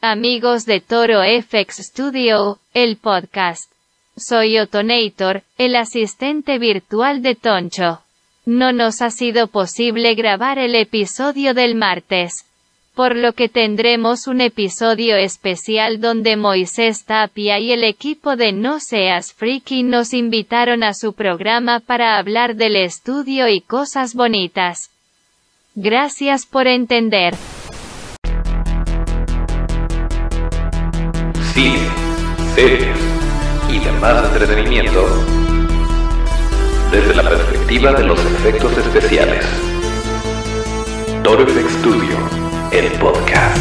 amigos de Toro FX Studio, el podcast. Soy Otonator, el asistente virtual de Toncho. No nos ha sido posible grabar el episodio del martes. Por lo que tendremos un episodio especial donde Moisés Tapia y el equipo de No Seas Freaky nos invitaron a su programa para hablar del estudio y cosas bonitas. Gracias por entender. Series y demás entretenimiento desde la perspectiva de los efectos especiales. Toro Studio, el podcast.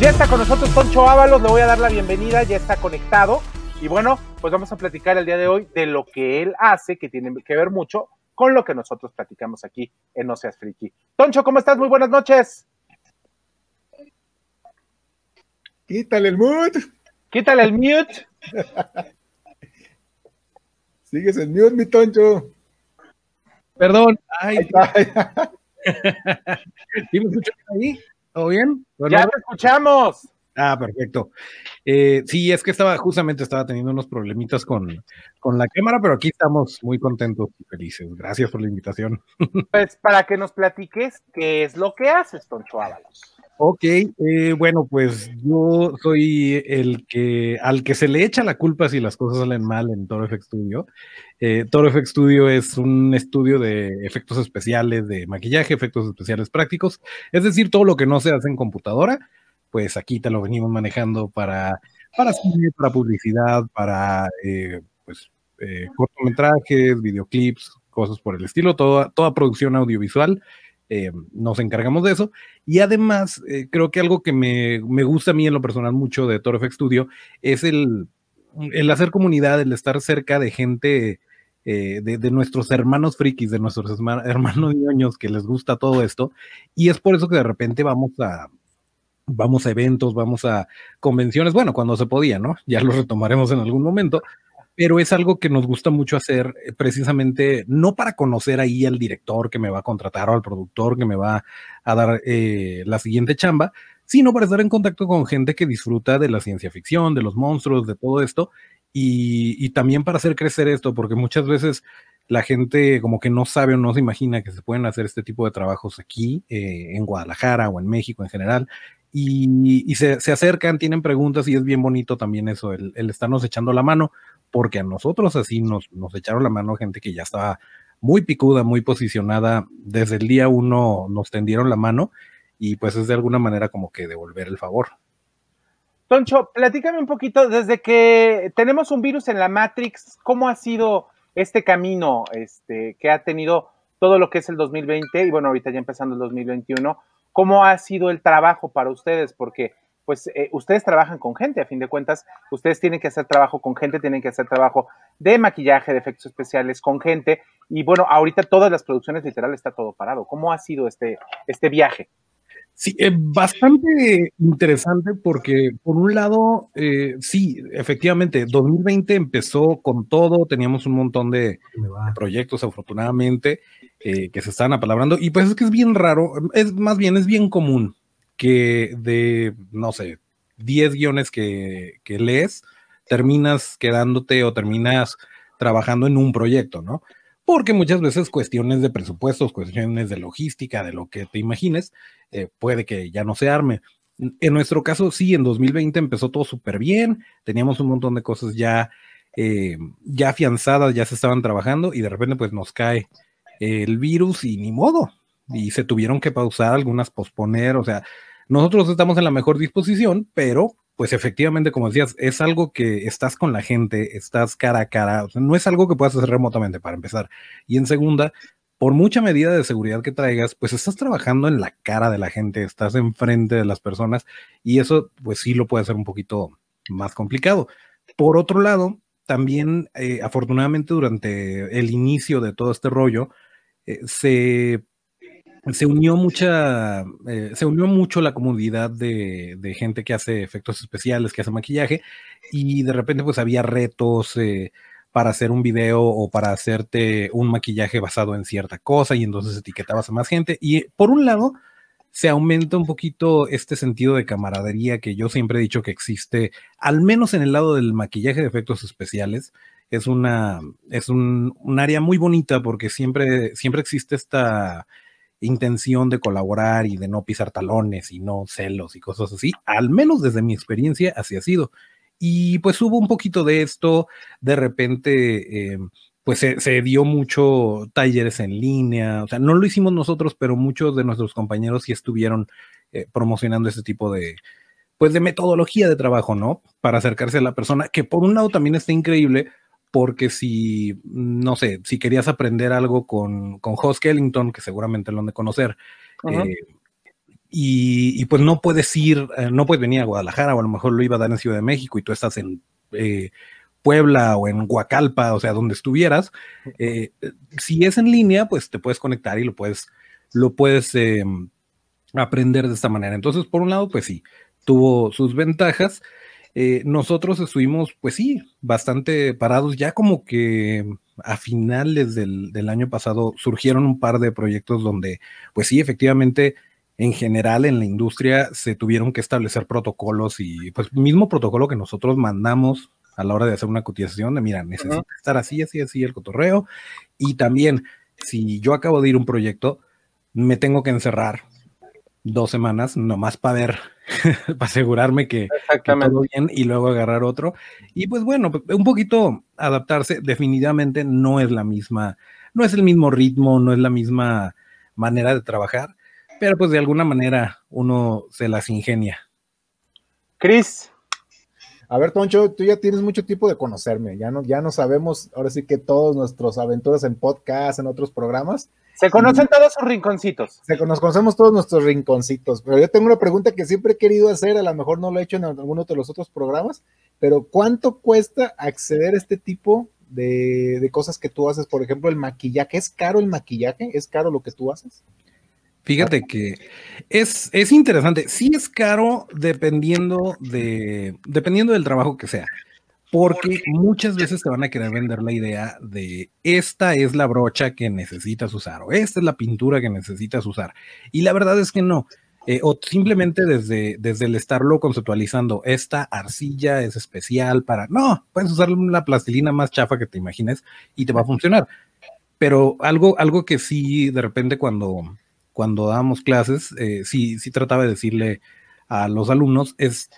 Ya está con nosotros Toncho Ábalos, le voy a dar la bienvenida, ya está conectado. Y bueno, pues vamos a platicar el día de hoy de lo que él hace, que tiene que ver mucho con lo que nosotros platicamos aquí en No Seas Friki. Toncho, ¿cómo estás? Muy buenas noches. Quítale el mood. Quítale el mute. Sigues el mute, mi Toncho. Perdón. Ay. ¿Sí me escuchas ahí? ¿Todo bien? Ya te escuchamos. Ah, perfecto. Eh, sí, es que estaba, justamente estaba teniendo unos problemitas con, con la cámara, pero aquí estamos muy contentos y felices. Gracias por la invitación. Pues para que nos platiques qué es lo que haces, Toncho Ábalos. Ok, eh, bueno, pues yo soy el que al que se le echa la culpa si las cosas salen mal en Toro FX Studio. Eh, Toro FX Studio es un estudio de efectos especiales, de maquillaje, efectos especiales prácticos, es decir, todo lo que no se hace en computadora, pues aquí te lo venimos manejando para, para cine, para publicidad, para eh, pues, eh, cortometrajes, videoclips, cosas por el estilo, toda, toda producción audiovisual. Eh, nos encargamos de eso. Y además, eh, creo que algo que me, me, gusta a mí en lo personal mucho de Toro FX Studio es el, el hacer comunidad, el estar cerca de gente, eh, de, de, nuestros hermanos frikis, de nuestros hermanos ñoños que les gusta todo esto. Y es por eso que de repente vamos a, vamos a eventos, vamos a convenciones, bueno, cuando se podía, ¿no? Ya lo retomaremos en algún momento, pero es algo que nos gusta mucho hacer eh, precisamente no para conocer ahí al director que me va a contratar o al productor que me va a dar eh, la siguiente chamba, sino para estar en contacto con gente que disfruta de la ciencia ficción, de los monstruos, de todo esto, y, también para hacer crecer esto, porque muchas veces la gente como que no sabe o no se imagina que se pueden hacer este tipo de trabajos aquí, eh, en Guadalajara o en México en general, y, y se, se, acercan, tienen preguntas y es bien bonito también eso, el, el, estarnos echando la mano, porque a nosotros así nos, echaron la mano gente que ya estaba muy picuda, muy posicionada, desde el día uno nos tendieron la mano y pues es de alguna manera como que devolver el favor. Toncho, platícame un poquito, desde que tenemos un virus en la Matrix, ¿cómo ha sido este camino este, que ha tenido todo lo que es el 2020 y bueno, ahorita ya empezando el 2021? ¿Cómo ha sido el trabajo para ustedes? Porque pues eh, ustedes trabajan con gente, a fin de cuentas, ustedes tienen que hacer trabajo con gente, tienen que hacer trabajo de maquillaje, de efectos especiales con gente, y bueno, ahorita todas las producciones literal está todo parado. ¿Cómo ha sido este, este viaje? Sí, eh, bastante interesante porque por un lado, eh, sí, efectivamente, 2020 empezó con todo, teníamos un montón de proyectos afortunadamente eh, que se estaban apalabrando y pues es que es bien raro, es más bien, es bien común que de, no sé, 10 guiones que, que lees, terminas quedándote o terminas trabajando en un proyecto, ¿no? Porque muchas veces cuestiones de presupuestos, cuestiones de logística, de lo que te imagines, eh, puede que ya no se arme. En nuestro caso, sí, en 2020 empezó todo súper bien, teníamos un montón de cosas ya, eh, ya afianzadas, ya se estaban trabajando y de repente pues nos cae el virus y ni modo, y se tuvieron que pausar, algunas posponer, o sea, nosotros estamos en la mejor disposición, pero pues efectivamente, como decías, es algo que estás con la gente, estás cara a cara, no es algo que puedas hacer remotamente para empezar. Y en segunda, por mucha medida de seguridad que traigas, pues estás trabajando en la cara de la gente, estás enfrente de las personas y eso pues sí lo puede hacer un poquito más complicado. Por otro lado, también eh, afortunadamente durante el inicio de todo este rollo, eh, se se unió mucha, eh, se unió mucho la comunidad de, de, gente que hace efectos especiales, que hace maquillaje, y de repente pues había retos eh, para hacer un video o para hacerte un maquillaje basado en cierta cosa, y entonces etiquetabas a más gente. Y por un lado, se aumenta un poquito este sentido de camaradería que yo siempre he dicho que existe, al menos en el lado del maquillaje de efectos especiales. Es una, es un, un área muy bonita porque siempre, siempre existe esta intención de colaborar y de no pisar talones y no celos y cosas así. Al menos desde mi experiencia así ha sido. Y pues hubo un poquito de esto, de repente, eh, pues se, dio mucho talleres en línea, o sea, no lo hicimos nosotros, pero muchos de nuestros compañeros sí estuvieron eh, promocionando ese tipo de, pues de metodología de trabajo, ¿no? Para acercarse a la persona, que por un lado también está increíble, porque si, no sé, si querías aprender algo con, con Hoss Kellington, que seguramente lo han de conocer, eh, y, pues no puedes ir, eh, no puedes venir a Guadalajara, o a lo mejor lo iba a dar en Ciudad de México y tú estás en Puebla o en Huacalpa, o sea, donde estuvieras, eh, si es en línea, pues te puedes conectar y lo puedes, lo puedes aprender de esta manera. Entonces, por un lado, pues sí, tuvo sus ventajas. Eh, nosotros estuvimos, pues sí, bastante parados, ya como que a finales del, del, año pasado surgieron un par de proyectos donde, pues sí, efectivamente, en general en la industria se tuvieron que establecer protocolos y pues mismo protocolo que nosotros mandamos a la hora de hacer una cotización de, mira, necesita estar así, así, así el cotorreo. Y también, si yo acabo de ir a un proyecto, me tengo que encerrar dos semanas nomás para ver, para asegurarme que, todo bien y luego agarrar otro. Y pues bueno, un poquito adaptarse, definitivamente no es la misma, no es el mismo ritmo, no es la misma manera de trabajar, pero pues de alguna manera uno se las ingenia. Cris, a ver, Toncho, tú ya tienes mucho tiempo de conocerme, ya no, ya no sabemos, ahora sí que todos nuestros aventuras en podcast, en otros programas. Se conocen todos sus rinconcitos. Se, nos conocemos todos nuestros rinconcitos, pero yo tengo una pregunta que siempre he querido hacer, a lo mejor no lo he hecho en alguno de los otros programas, pero ¿cuánto cuesta acceder a este tipo de, de cosas que tú haces? Por ejemplo, el maquillaje, ¿es caro el maquillaje? ¿Es caro lo que tú haces? Fíjate que es, es interesante. Sí es caro dependiendo, de, dependiendo del trabajo que sea. Porque muchas veces te van a querer vender la idea de esta es la brocha que necesitas usar o esta es la pintura que necesitas usar. Y la verdad es que no. Eh, o simplemente desde, desde el estarlo conceptualizando, esta arcilla es especial para... No, puedes usar la plastilina más chafa que te imagines y te va a funcionar. Pero algo, algo que sí, de repente cuando, cuando dábamos clases, eh, sí, sí trataba de decirle a los alumnos, es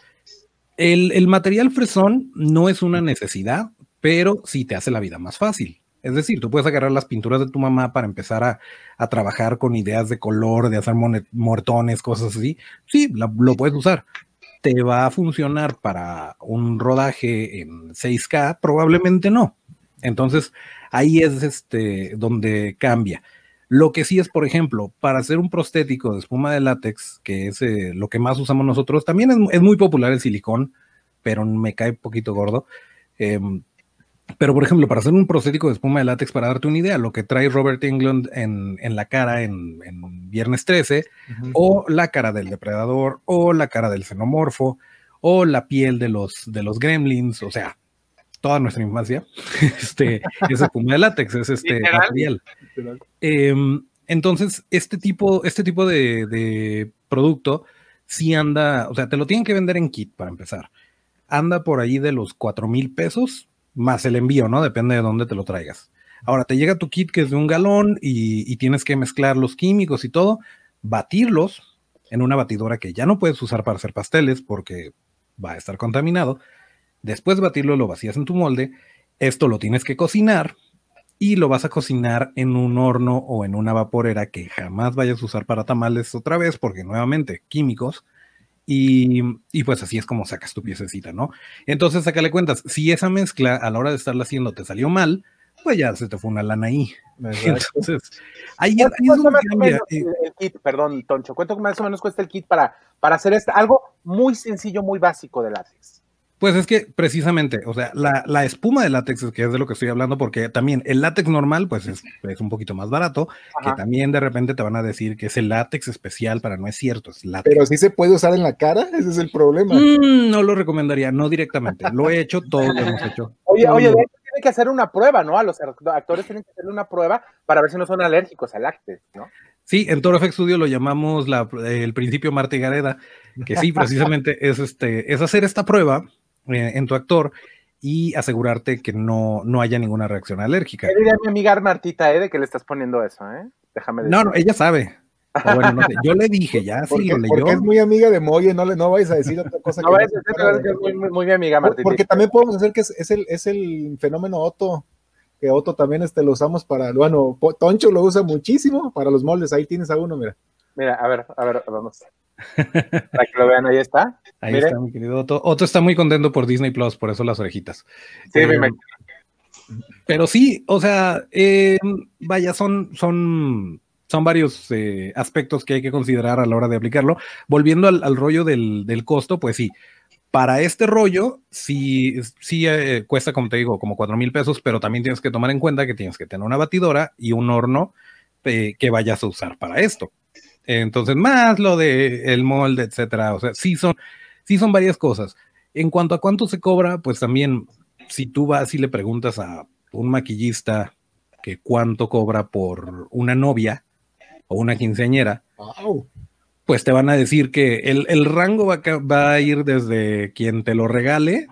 el, el, material fresón no es una necesidad, pero sí te hace la vida más fácil. Es decir, tú puedes agarrar las pinturas de tu mamá para empezar a, a trabajar con ideas de color, de hacer mortones, cosas así. Sí, lo puedes usar. ¿Te va a funcionar para un rodaje en 6K? Probablemente no. Entonces, ahí es este, donde cambia. Lo que sí es, por ejemplo, para hacer un prostético de espuma de látex, que es eh, lo que más usamos nosotros, también es, muy popular el silicón, pero me cae un poquito gordo. Em, pero, por ejemplo, para hacer un prostético de espuma de látex, para darte una idea, lo que trae Robert England en, la cara en, Viernes 13, o la cara del depredador, o la cara del xenomorfo, o la piel de los, de los gremlins, o sea, toda nuestra infancia, este, es espuma de látex, es este material. Em, entonces, este tipo, este tipo de, producto sí anda, o sea, te lo tienen que vender en kit para empezar. Anda por ahí de los cuatro mil pesos más el envío, ¿no? Depende de dónde te lo traigas. Ahora te llega tu kit que es de un galón y, y tienes que mezclar los químicos y todo, batirlos en una batidora que ya no puedes usar para hacer pasteles porque va a estar contaminado Después de batirlo, lo vacías en tu molde. Esto lo tienes que cocinar y lo vas a cocinar en un horno o en una vaporera que jamás vayas a usar para tamales otra vez, porque nuevamente químicos. Y, pues así es como sacas tu piececita, ¿no? Entonces, sácale cuentas. Si esa mezcla a la hora de estarla haciendo te salió mal, pues ya se te fue una lana ahí. Entonces, ahí, es donde El kit, perdón, Toncho, ¿cuánto más o menos cuesta el kit para, para hacer esto? Algo muy sencillo, muy básico de látex. Pues es que precisamente, o sea, la, espuma de látex, que es de lo que estoy hablando, porque también el látex normal, pues es, un poquito más barato, que también de repente te van a decir que es el látex especial, para no es cierto, es látex. Pero sí se puede usar en la cara, ese es el problema. Mm, no lo recomendaría, no directamente, lo he hecho, todo lo hemos hecho. Oye, oye, tiene que hacer una prueba, ¿no? A los actores tienen que hacer una prueba para ver si no son alérgicos al látex, ¿no? Sí, en Toro FX Studio lo llamamos la, el principio Marta y Gareda, que sí, precisamente es, este, es hacer esta prueba eh, en tu actor y asegurarte que no, no haya ninguna reacción alérgica. ¿Qué diría mi amiga Martita, eh, de que le estás poniendo eso, eh? Déjame decir. No, no, ella sabe. O bueno, no sé, yo le dije, ya sí Porque, lo leyó. porque es muy amiga de Moye, no, le, no vayas a decir otra cosa. No que vayas a no decir, pero que es muy, muy mi amiga Martita. Porque también podemos hacer que es, es el, es el fenómeno Otto, que Otto también este, lo usamos para, bueno, Toncho lo usa muchísimo para los moldes, ahí tienes a uno, mira. Mira, a ver, a ver, vamos. Para que lo vean, ahí está. Ahí está, mi querido Otto. Otto está muy contento por Disney Plus, por eso las orejitas. Sí, Eh, me. Pero sí, o sea, eh, vaya, son, son, son varios eh, aspectos que hay que considerar a la hora de aplicarlo. Volviendo al, al rollo del, del costo, pues sí, para este rollo sí, sí eh, cuesta, como te digo, como cuatro mil pesos, pero también tienes que tomar en cuenta que tienes que tener una batidora y un horno que vayas a usar para esto. Entonces, más lo de el molde, etcétera. O sea, sí son, sí son varias cosas. En cuanto a cuánto se cobra, pues también, si tú vas y le preguntas a un maquillista que cuánto cobra por una novia o una quinceañera, Wow. pues te van a decir que el, el rango va va a ir desde quien te lo regale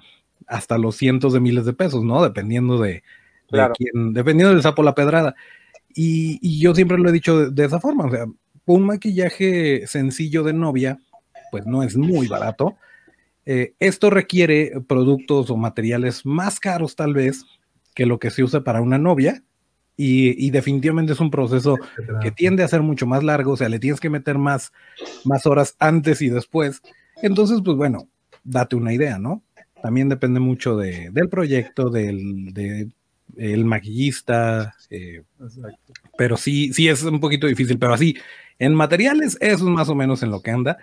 hasta los cientos de miles de pesos, ¿no? Dependiendo de, de Claro. quién, dependiendo del sapo la pedrada. Y, y yo siempre lo he dicho de, de esa forma, o sea, un maquillaje sencillo de novia, pues no es muy barato. Eh, esto requiere productos o materiales más caros tal vez que lo que se usa para una novia y, y definitivamente es un proceso que tiende a ser mucho más largo, o sea, le tienes que meter más, más horas antes y después. Entonces, pues bueno, date una idea, ¿no? También depende mucho de, del proyecto, del de, el maquillista, eh, pero sí, sí es un poquito difícil, pero así, en materiales, eso es más o menos en lo que anda.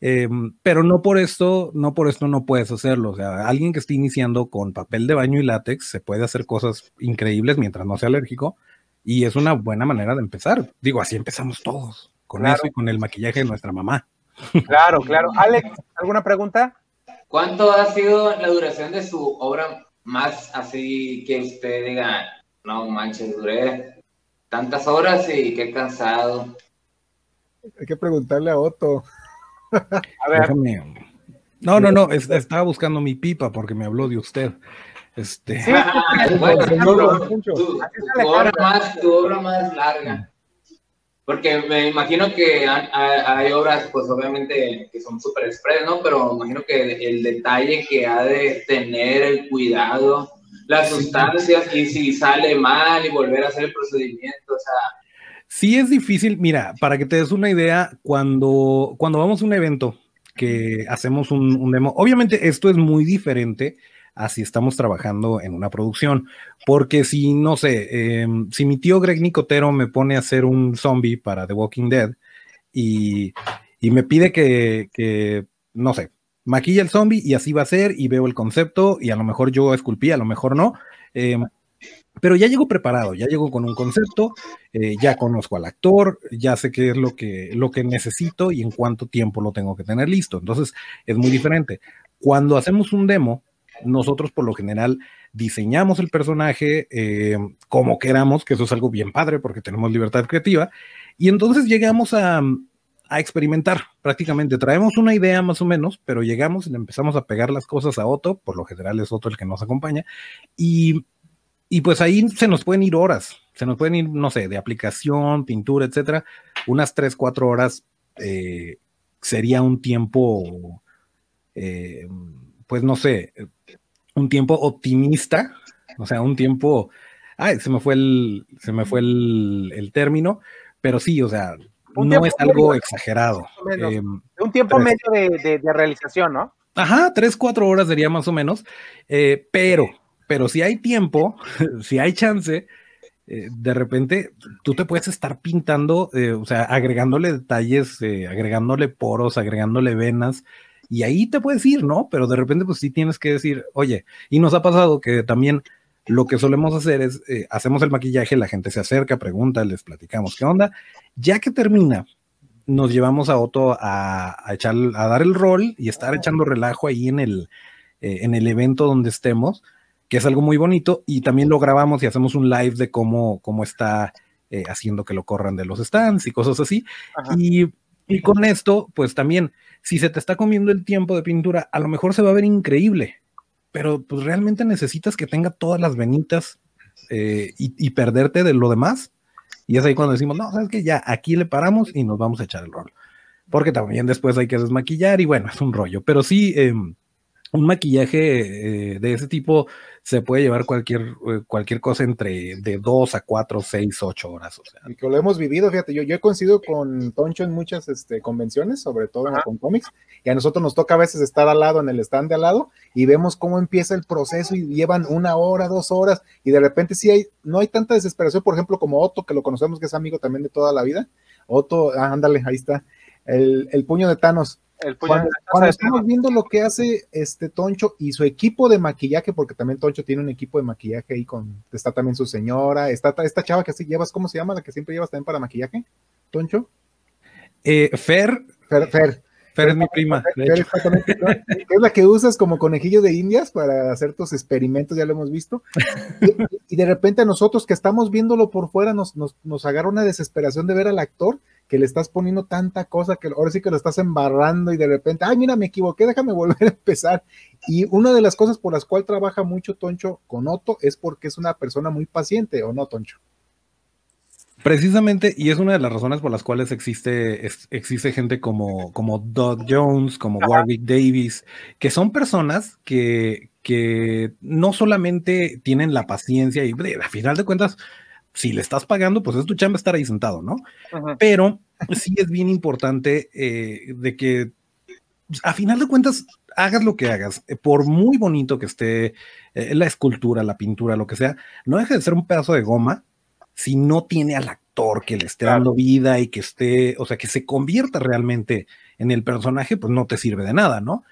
Eh, pero no por esto, no por esto no puedes hacerlo. O sea, alguien que esté iniciando con papel de baño y látex se puede hacer cosas increíbles mientras no sea alérgico y es una buena manera de empezar. Digo, así empezamos todos, con Claro. eso y con el maquillaje de nuestra mamá. Claro, claro. Alex, ¿alguna pregunta? ¿Cuánto ha sido la duración de su obra más así que usted diga, no manches, duré tantas horas y qué cansado? Hay que preguntarle a Otto. A ver, Déjame- No, no, no, es- estaba buscando mi pipa porque me habló de usted. Este, Sí, Bueno, tu, tu- tu obra más, tu obra más larga. Porque me imagino que hay, hay obras, pues obviamente, que son súper express, ¿no? Pero me imagino que el detalle que ha de tener, el cuidado, las sustancias, y si sale mal y volver a hacer el procedimiento, o sea, Sí es difícil, mira, para que te des una idea, cuando, cuando vamos a un evento que hacemos un, un demo, obviamente esto es muy diferente a si estamos trabajando en una producción, porque si, no sé, em, si mi tío Greg Nicotero me pone a hacer un zombie para The Walking Dead y, y me pide que, que, no sé, maquilla el zombie y así va a ser y veo el concepto y a lo mejor yo esculpí, a lo mejor no. em, pero ya llego preparado, ya llego con un concepto, eh, ya conozco al actor, ya sé qué es lo que, lo que necesito y en cuánto tiempo lo tengo que tener listo. Entonces es muy diferente. Cuando hacemos un demo, nosotros por lo general diseñamos el personaje eh, como queramos, que eso es algo bien padre porque tenemos libertad creativa, y entonces llegamos a, a experimentar prácticamente. Traemos una idea más o menos, pero llegamos y le empezamos a pegar las cosas a Otto, por lo general es Otto el que nos acompaña, y y pues ahí se nos pueden ir horas, se nos pueden ir, no sé, de aplicación, pintura, etcétera, unas 3, 4 horas eh, sería un tiempo, eh, pues no sé, un tiempo optimista, o sea, un tiempo, ay, se me fue el, se me fue el, el término, pero sí, o sea, Un no es algo medio, exagerado. menos. eh, un tiempo Tres. medio de, de- de realización, ¿no? Ajá, tres, cuatro horas sería más o menos. eh, pero, pero si hay tiempo, si hay chance, eh, de repente tú te puedes estar pintando, eh, o sea, agregándole detalles, eh, agregándole poros, agregándole venas, y ahí te puedes ir, ¿no? Pero de repente, pues sí tienes que decir, oye, y nos ha pasado que también lo que solemos hacer es, hacemos el maquillaje, la gente se acerca, pregunta, les platicamos qué onda, ya que termina, nos llevamos a Otto a, a a dar el rol y estar echando relajo ahí en el, en el evento donde estemos, que es algo muy bonito, y también lo grabamos y hacemos un live de cómo, cómo está eh, haciendo que lo corran de los stands y cosas así. Y, y con esto, pues también, si se te está comiendo el tiempo de pintura, a lo mejor se va a ver increíble, pero pues realmente necesitas que tenga todas las venitas eh, y, perderte de lo demás. Y es ahí cuando decimos, no, sabes que ya aquí le paramos y nos vamos a echar el rol. Porque también después hay que desmaquillar y bueno, es un rollo. Pero sí, em, un maquillaje eh, de ese tipo se puede llevar cualquier, eh, cualquier cosa entre de dos a cuatro, seis, ocho horas. O sea. Y que lo hemos vivido, fíjate, yo, yo he coincidido con Toncho en muchas este, convenciones, sobre todo con cómics, y a nosotros nos toca a veces estar al lado, en el stand de al lado, y vemos cómo empieza el proceso y llevan una hora, dos horas, y de repente sí hay, no hay tanta desesperación, por ejemplo, como Otto, que lo conocemos, que es amigo también de toda la vida. Otto, ah, ándale, ahí está, el, el puño de Thanos cuando, estamos viendo lo que hace este Toncho y su equipo de maquillaje, porque también Toncho tiene un equipo de maquillaje ahí con, está también su señora, está esta chava que así llevas, ¿cómo se llama? La que siempre llevas también para maquillaje, Toncho. Eh, Fer. Fer, Fer. Fer es mi prima. Es la que usas como conejillo de indias para hacer tus experimentos, ya lo hemos visto. Y, de repente a nosotros que estamos viéndolo por fuera nos, nos, nos agarra una desesperación de ver al actor que le estás poniendo tanta cosa que ahora sí que lo estás embarrando y de repente, ay, mira, me equivoqué, déjame volver a empezar. Y una de las cosas por las cuales trabaja mucho Toncho con Otto es porque es una persona muy paciente, ¿o no, Toncho? Precisamente, y es una de las razones por las cuales existe, existe gente como, como Doug Jones, como Warwick Davis, que son personas que, que no solamente tienen la paciencia y a final de cuentas, si le estás pagando, pues es tu chamba estar ahí sentado, ¿no? Pero sí es bien importante eh, de que a final de cuentas hagas lo que hagas, eh, por muy bonito que esté eh, la escultura, la pintura, lo que sea, no deja de ser un pedazo de goma si no tiene al actor que le esté dando vida y que esté, o sea, que se convierta realmente en el personaje, pues no te sirve de nada, ¿no?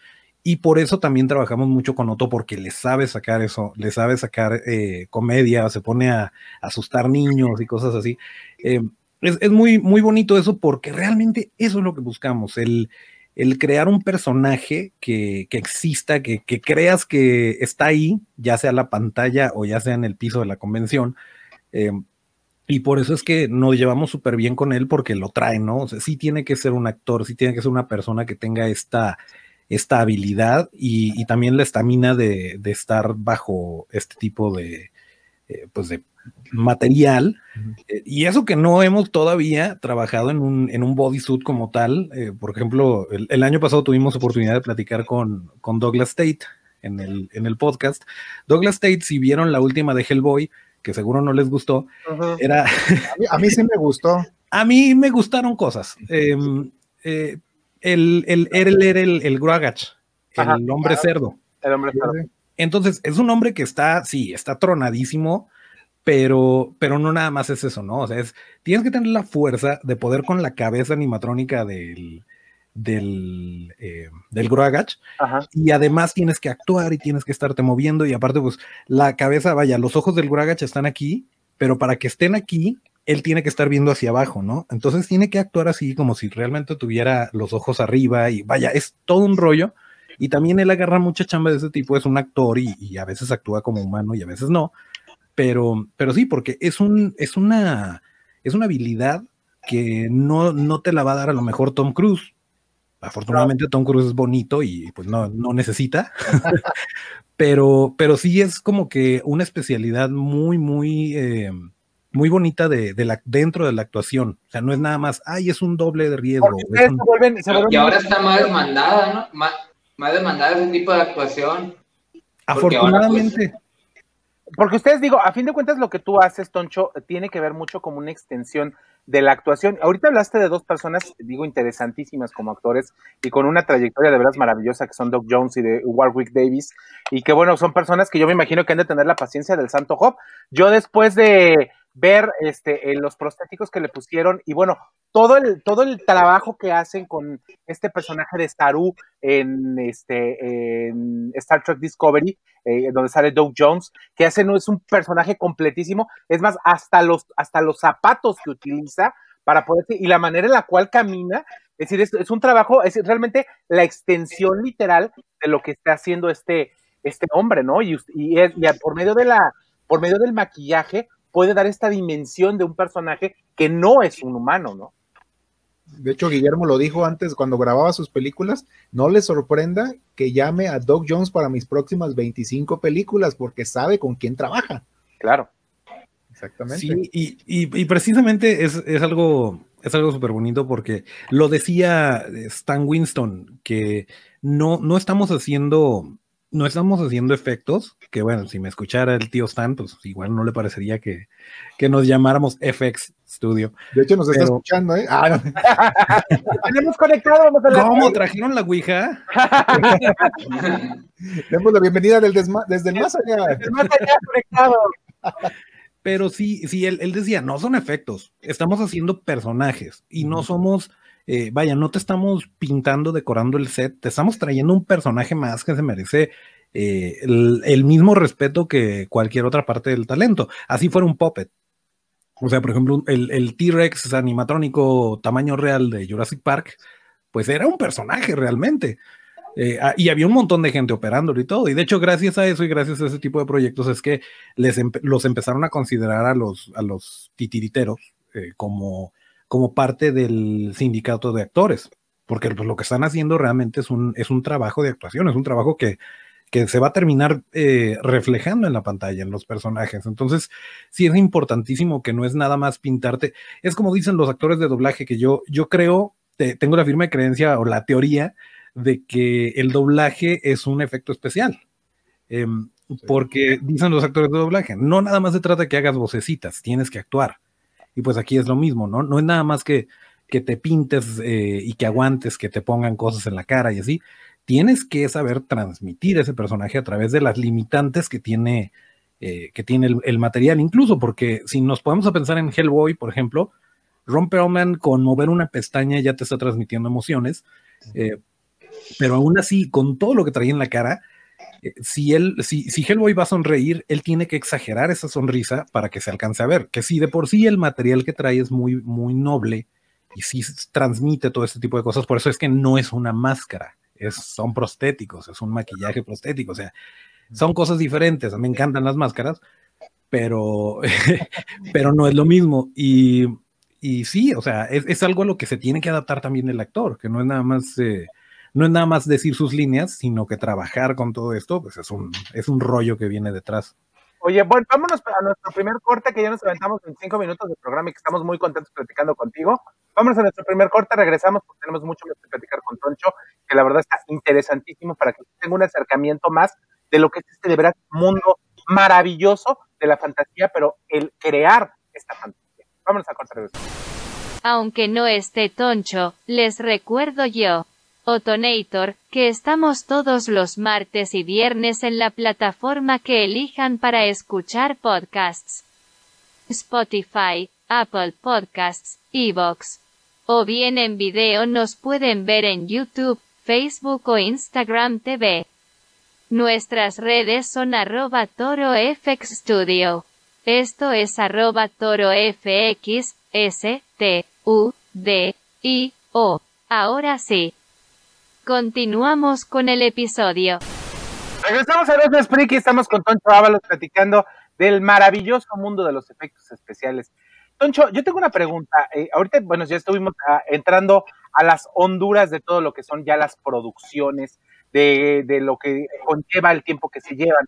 Y por eso también trabajamos mucho con Otto, porque le sabe sacar eso, le sabe sacar eh, comedia, se pone a, asustar niños y cosas así. Eh, es, muy, muy bonito eso, porque realmente eso es lo que buscamos, el, el crear un personaje que, exista, que, creas que está ahí, ya sea en la pantalla o ya sea en el piso de la convención. Eh, y por eso es que nos llevamos súper bien con él porque lo trae, ¿no? O sea, sí tiene que ser un actor, sí tiene que ser una persona que tenga esta, esta habilidad y, también la estamina de, estar bajo este tipo de, eh, pues de material. Eh, y eso que no hemos todavía trabajado en un, en un bodysuit como tal. Eh, por ejemplo, el, año pasado tuvimos oportunidad de platicar con, con Douglas Tate en el, en el podcast. Douglas Tate, si vieron la última de Hellboy, que seguro no les gustó, era... a, mí, sí me gustó. A mí me gustaron cosas. Em, el, el, él era el, el Gruagach, el hombre cerdo. El hombre cerdo. Entonces, es un hombre que está, sí, está tronadísimo, pero, pero no nada más es eso, ¿no? O sea, es, tienes que tener la fuerza de poder con la cabeza animatrónica del, del, eh, del Gruagach, y además tienes que actuar y tienes que estarte moviendo, y aparte, pues, la cabeza, vaya, los ojos del Gruagach están aquí, pero para que estén aquí, él tiene que estar viendo hacia abajo, ¿no? Entonces tiene que actuar así como si realmente tuviera los ojos arriba y vaya, es todo un rollo. Y también él agarra mucha chamba de ese tipo, es un actor y, a veces actúa como humano y a veces no. Pero, pero sí, porque es, un, es, una, es una habilidad que no, no te la va a dar a lo mejor Tom Cruise. Afortunadamente Tom Cruise es bonito y pues no, no necesita, pero, pero sí es como que una especialidad muy, muy, eh, muy bonita de, la, dentro de la actuación. O sea, no es nada más, ay, es un doble de riesgo. y ahora está más demandada, ¿no? Más, más demandada ese tipo de actuación. Afortunadamente. Porque ustedes digo, a fin de cuentas lo que tú haces, Toncho, tiene que ver mucho como una extensión de la actuación. Ahorita hablaste de dos personas, digo, interesantísimas como actores y con una trayectoria de veras maravillosa que son Doc Jones y de Warwick Davis y que bueno, son personas que yo me imagino que han de tener la paciencia del Santo Job. Yo después de ver este, los prostéticos que le pusieron y bueno, todo el, todo el trabajo que hacen con este personaje de Saru en, este, Star Trek Discovery, eh, donde sale Doug Jones, que hace no es un personaje completísimo, es más, hasta los, hasta los zapatos que utiliza para poder, y la manera en la cual camina, es decir, es, un trabajo, es realmente la extensión literal de lo que está haciendo este, este hombre, ¿no? Y, y, y por medio de la, por medio del maquillaje, puede dar esta dimensión de un personaje que no es un humano, ¿no? De hecho, Guillermo lo dijo antes cuando grababa sus películas, no le sorprenda que llame a Doug Jones para mis próximas 25 películas porque sabe con quién trabaja. Claro. Exactamente. Sí, y, y, precisamente es, es, algo es algo súper bonito porque lo decía Stan Winston, que no, no estamos haciendo no estamos haciendo efectos, que bueno, si me escuchara el tío Stan, pues igual no le parecería que, nos llamáramos FX Studio. De hecho, nos está escuchando, ¿eh? Ah, Tenemos conectado. ¿Cómo trajeron la Ouija? Demos la bienvenida del desde el más allá. Desde el más allá conectado. Pero sí, sí, él, él decía, no son efectos, estamos haciendo personajes y no somos eh, vaya, no te estamos pintando, decorando el set, te estamos trayendo un personaje más que se merece eh, el, mismo respeto que cualquier otra parte del talento. Así fuera un puppet. O sea, por ejemplo, el, T-Rex animatrónico tamaño real de Jurassic Park, pues era un personaje realmente. Eh, ah, y había un montón de gente operándolo y todo. Y de hecho, gracias a eso y gracias a ese tipo de proyectos es que les los empezaron a considerar a los, a los titiriteros como como parte del sindicato de actores, porque pues, lo que están haciendo realmente es un, es un trabajo de actuación, es un trabajo que, que se va a terminar eh, reflejando en la pantalla, en los personajes. Entonces, sí es importantísimo que no es nada más pintarte. Es como dicen los actores de doblaje, que yo, yo creo, tengo la firme creencia o la teoría de que el doblaje es un efecto especial. Em, porque dicen los actores de doblaje, no nada más se trata de que hagas vocecitas, tienes que actuar. Y pues aquí es lo mismo, ¿no? No es nada más que, que te pintes eh, y que aguantes, que te pongan cosas en la cara y así. Tienes que saber transmitir ese personaje a través de las limitantes que tiene, eh, que tiene el, material, incluso porque si nos podemos a pensar en Hellboy, por ejemplo, Ron Perlman con mover una pestaña ya te está transmitiendo emociones, eh, pero aún así, con todo lo que traía en la cara, si él, si, si Hellboy va a sonreír, él tiene que exagerar esa sonrisa para que se alcance a ver. Que si de por sí el material que trae es muy, muy noble y si transmite todo este tipo de cosas, por eso es que no es una máscara, es, son prostéticos, es un maquillaje prostético, o sea, son cosas diferentes. Me encantan las máscaras, pero, pero no es lo mismo. Y, y sí, o sea, es, algo a lo que se tiene que adaptar también el actor, que no es nada más. Eh, no es nada más decir sus líneas, sino que trabajar con todo esto, pues es un, es un rollo que viene detrás. Oye, bueno, vámonos a nuestro primer corte, que ya nos aventamos en cinco minutos de programa y que estamos muy contentos platicando contigo. Vámonos a nuestro primer corte, regresamos porque tenemos mucho más que platicar con Toncho, que la verdad está interesantísimo para que tenga un acercamiento más de lo que es este de verdad mundo maravilloso de la fantasía, pero el crear esta fantasía. Vámonos a corte, regresamos. Aunque no esté Toncho, les recuerdo yo. Otonator, que estamos todos los martes y viernes en la plataforma que elijan para escuchar podcasts. Spotify, Apple Podcasts, Evox. O bien en video nos pueden ver en YouTube, Facebook o Instagram TV. Nuestras redes son arroba torofxstudio. Esto es arroba torofx, S, T, U, D, I, O. Ahora sí. Continuamos con el episodio. Regresamos a Dos Freak y estamos con Toncho Ábalos platicando del maravilloso mundo de los efectos especiales. Toncho, yo tengo una pregunta. Eh, ahorita, bueno, ya estuvimos ah, entrando a las honduras de todo lo que son ya las producciones, de, de, lo que conlleva el tiempo que se llevan.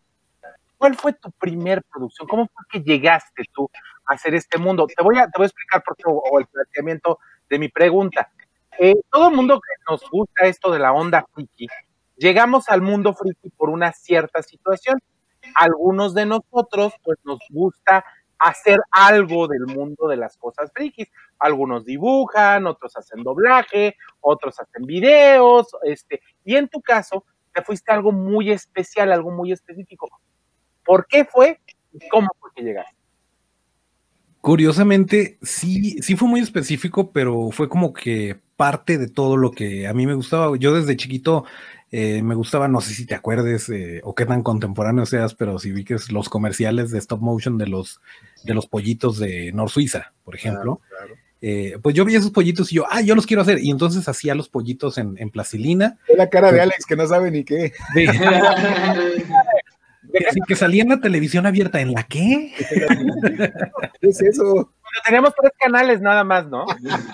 ¿Cuál fue tu primer producción? ¿Cómo fue que llegaste tú a hacer este mundo? Te voy a, te voy a explicar por qué, o el planteamiento de mi pregunta. Eh, todo el mundo que nos gusta esto de la onda friki, llegamos al mundo friki por una cierta situación. Algunos de nosotros, pues nos gusta hacer algo del mundo de las cosas frikis. Algunos dibujan, otros hacen doblaje, otros hacen videos, este, y en tu caso, te fuiste algo muy especial, algo muy específico. ¿Por qué fue y cómo fue que llegaste? Curiosamente, sí, sí fue muy específico, pero fue como que parte de todo lo que a mí me gustaba. Yo desde chiquito eh, me gustaba, no sé si te acuerdes eh, o qué tan contemporáneo seas, pero si vi que es los comerciales de stop motion de los, de los pollitos de Nor Suiza, por ejemplo. Eh, pues yo vi esos pollitos y yo, ah, yo los quiero hacer. Y entonces hacía los pollitos en, en plastilina. la cara de Alex que no sabe ni qué. Así que salía en la televisión abierta. ¿En la qué? ¿Qué es eso? Teníamos tres canales nada más, ¿no?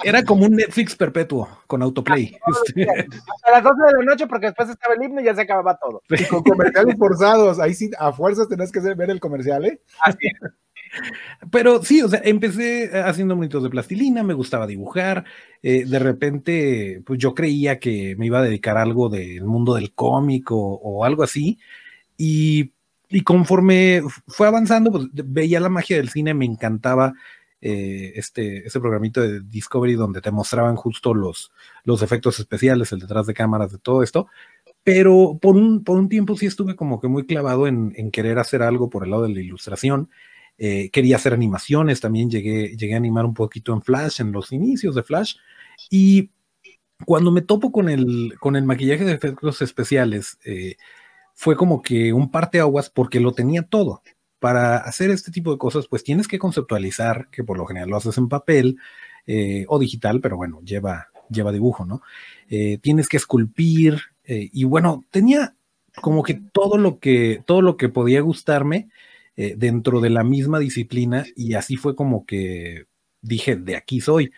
Era como un Netflix perpetuo con autoplay. Este, A las 12 de la noche, porque después estaba el himno y ya se acababa todo. Y con comerciales forzados. Ahí sí, a fuerzas tenés que ver el comercial, ¿eh? Así es. Pero sí, o sea, empecé haciendo monitos de plastilina, me gustaba dibujar. eh, de repente, pues yo creía que me iba a dedicar a algo del mundo del cómic o, o algo así. Y, y conforme fue avanzando, pues veía la magia del cine, me encantaba eh, este, este programito de Discovery donde te mostraban justo los, los efectos especiales, el detrás de cámaras de todo esto. Pero por un, por un tiempo sí estuve como que muy clavado en, en querer hacer algo por el lado de la ilustración. Eh, quería hacer animaciones, también llegué, llegué a animar un poquito en Flash, en los inicios de Flash. Y cuando me topo con el, con el maquillaje de efectos especiales, eh, fue como que un parteaguas porque lo tenía todo. Para hacer este tipo de cosas, pues tienes que conceptualizar, que por lo general lo haces en papel eh, o digital, pero bueno, lleva, lleva dibujo, ¿no? Eh, tienes que esculpir, eh, y bueno, tenía como que todo lo que, todo lo que podía gustarme dentro de la misma disciplina, y así fue como que dije, de aquí soy.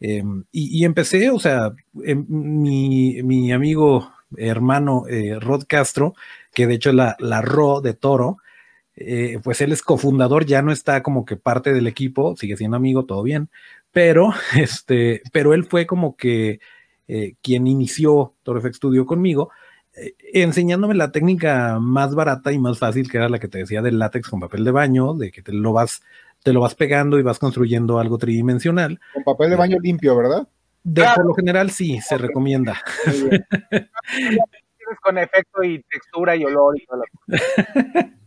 Eh, y, empecé, o sea, em, mi, mi amigo hermano Rod Castro, que de hecho la, la Ro de Toro, eh, pues él es cofundador, ya no está como que parte del equipo, sigue siendo amigo, todo bien, pero, este, pero él fue como que eh, quien inició Toro FX Studio conmigo, eh, enseñándome la técnica más barata y más fácil, que era la que te decía del látex con papel de baño, de que te lo vas, te lo vas pegando y vas construyendo algo tridimensional. Con papel de baño limpio, ¿verdad? De, por lo general sí, se recomienda. Muy bien. Tienes Con efecto y textura y olor y todo lo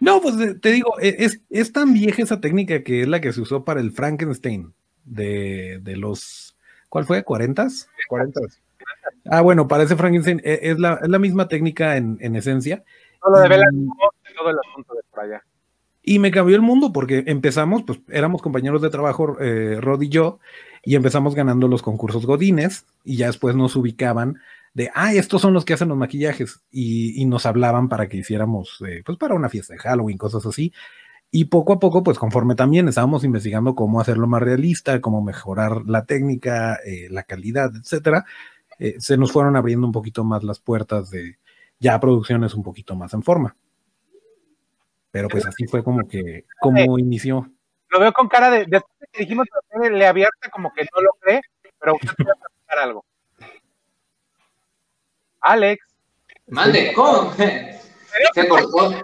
No, pues eh, te digo, e- es, es tan vieja esa técnica que es la que se usó para el Frankenstein de, de los, ¿cuál fue? ¿40s? 40. Ah, bueno, para ese Frankenstein eh, es la, es la misma técnica en, en esencia. Todo de todo el asunto de por allá. Y me cambió el mundo porque empezamos, pues éramos compañeros de trabajo, eh, Rod y yo, y empezamos ganando los concursos Godines, y ya después nos ubicaban de, ah, estos son los que hacen los maquillajes, y, y nos hablaban para que hiciéramos, eh, pues para una fiesta de Halloween, cosas así. Y poco a poco, pues conforme también estábamos investigando cómo hacerlo más realista, cómo mejorar la técnica, eh, la calidad, etcétera, eh, se nos fueron abriendo un poquito más las puertas de ya producciones un poquito más en forma. Pero pues así fue como que, como inició. Lo veo con cara de, después de que dijimos que le abierta como que no lo cree, pero usted preguntar algo. Alex, Mande, ¿cómo? Se cortó.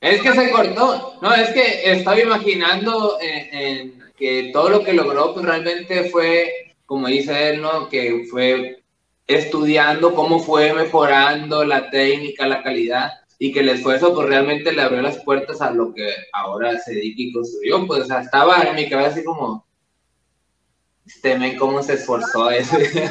Es que se cortó. No, es que estaba imaginando en, en que todo lo que logró, pues realmente fue, como dice él, ¿no? Que fue estudiando cómo fue mejorando la técnica, la calidad, y que el esfuerzo, pues realmente le abrió las puertas a lo que ahora se dedica y construyó. Pues o sea, estaba en mi cabeza así como, este men, cómo se esforzó ese.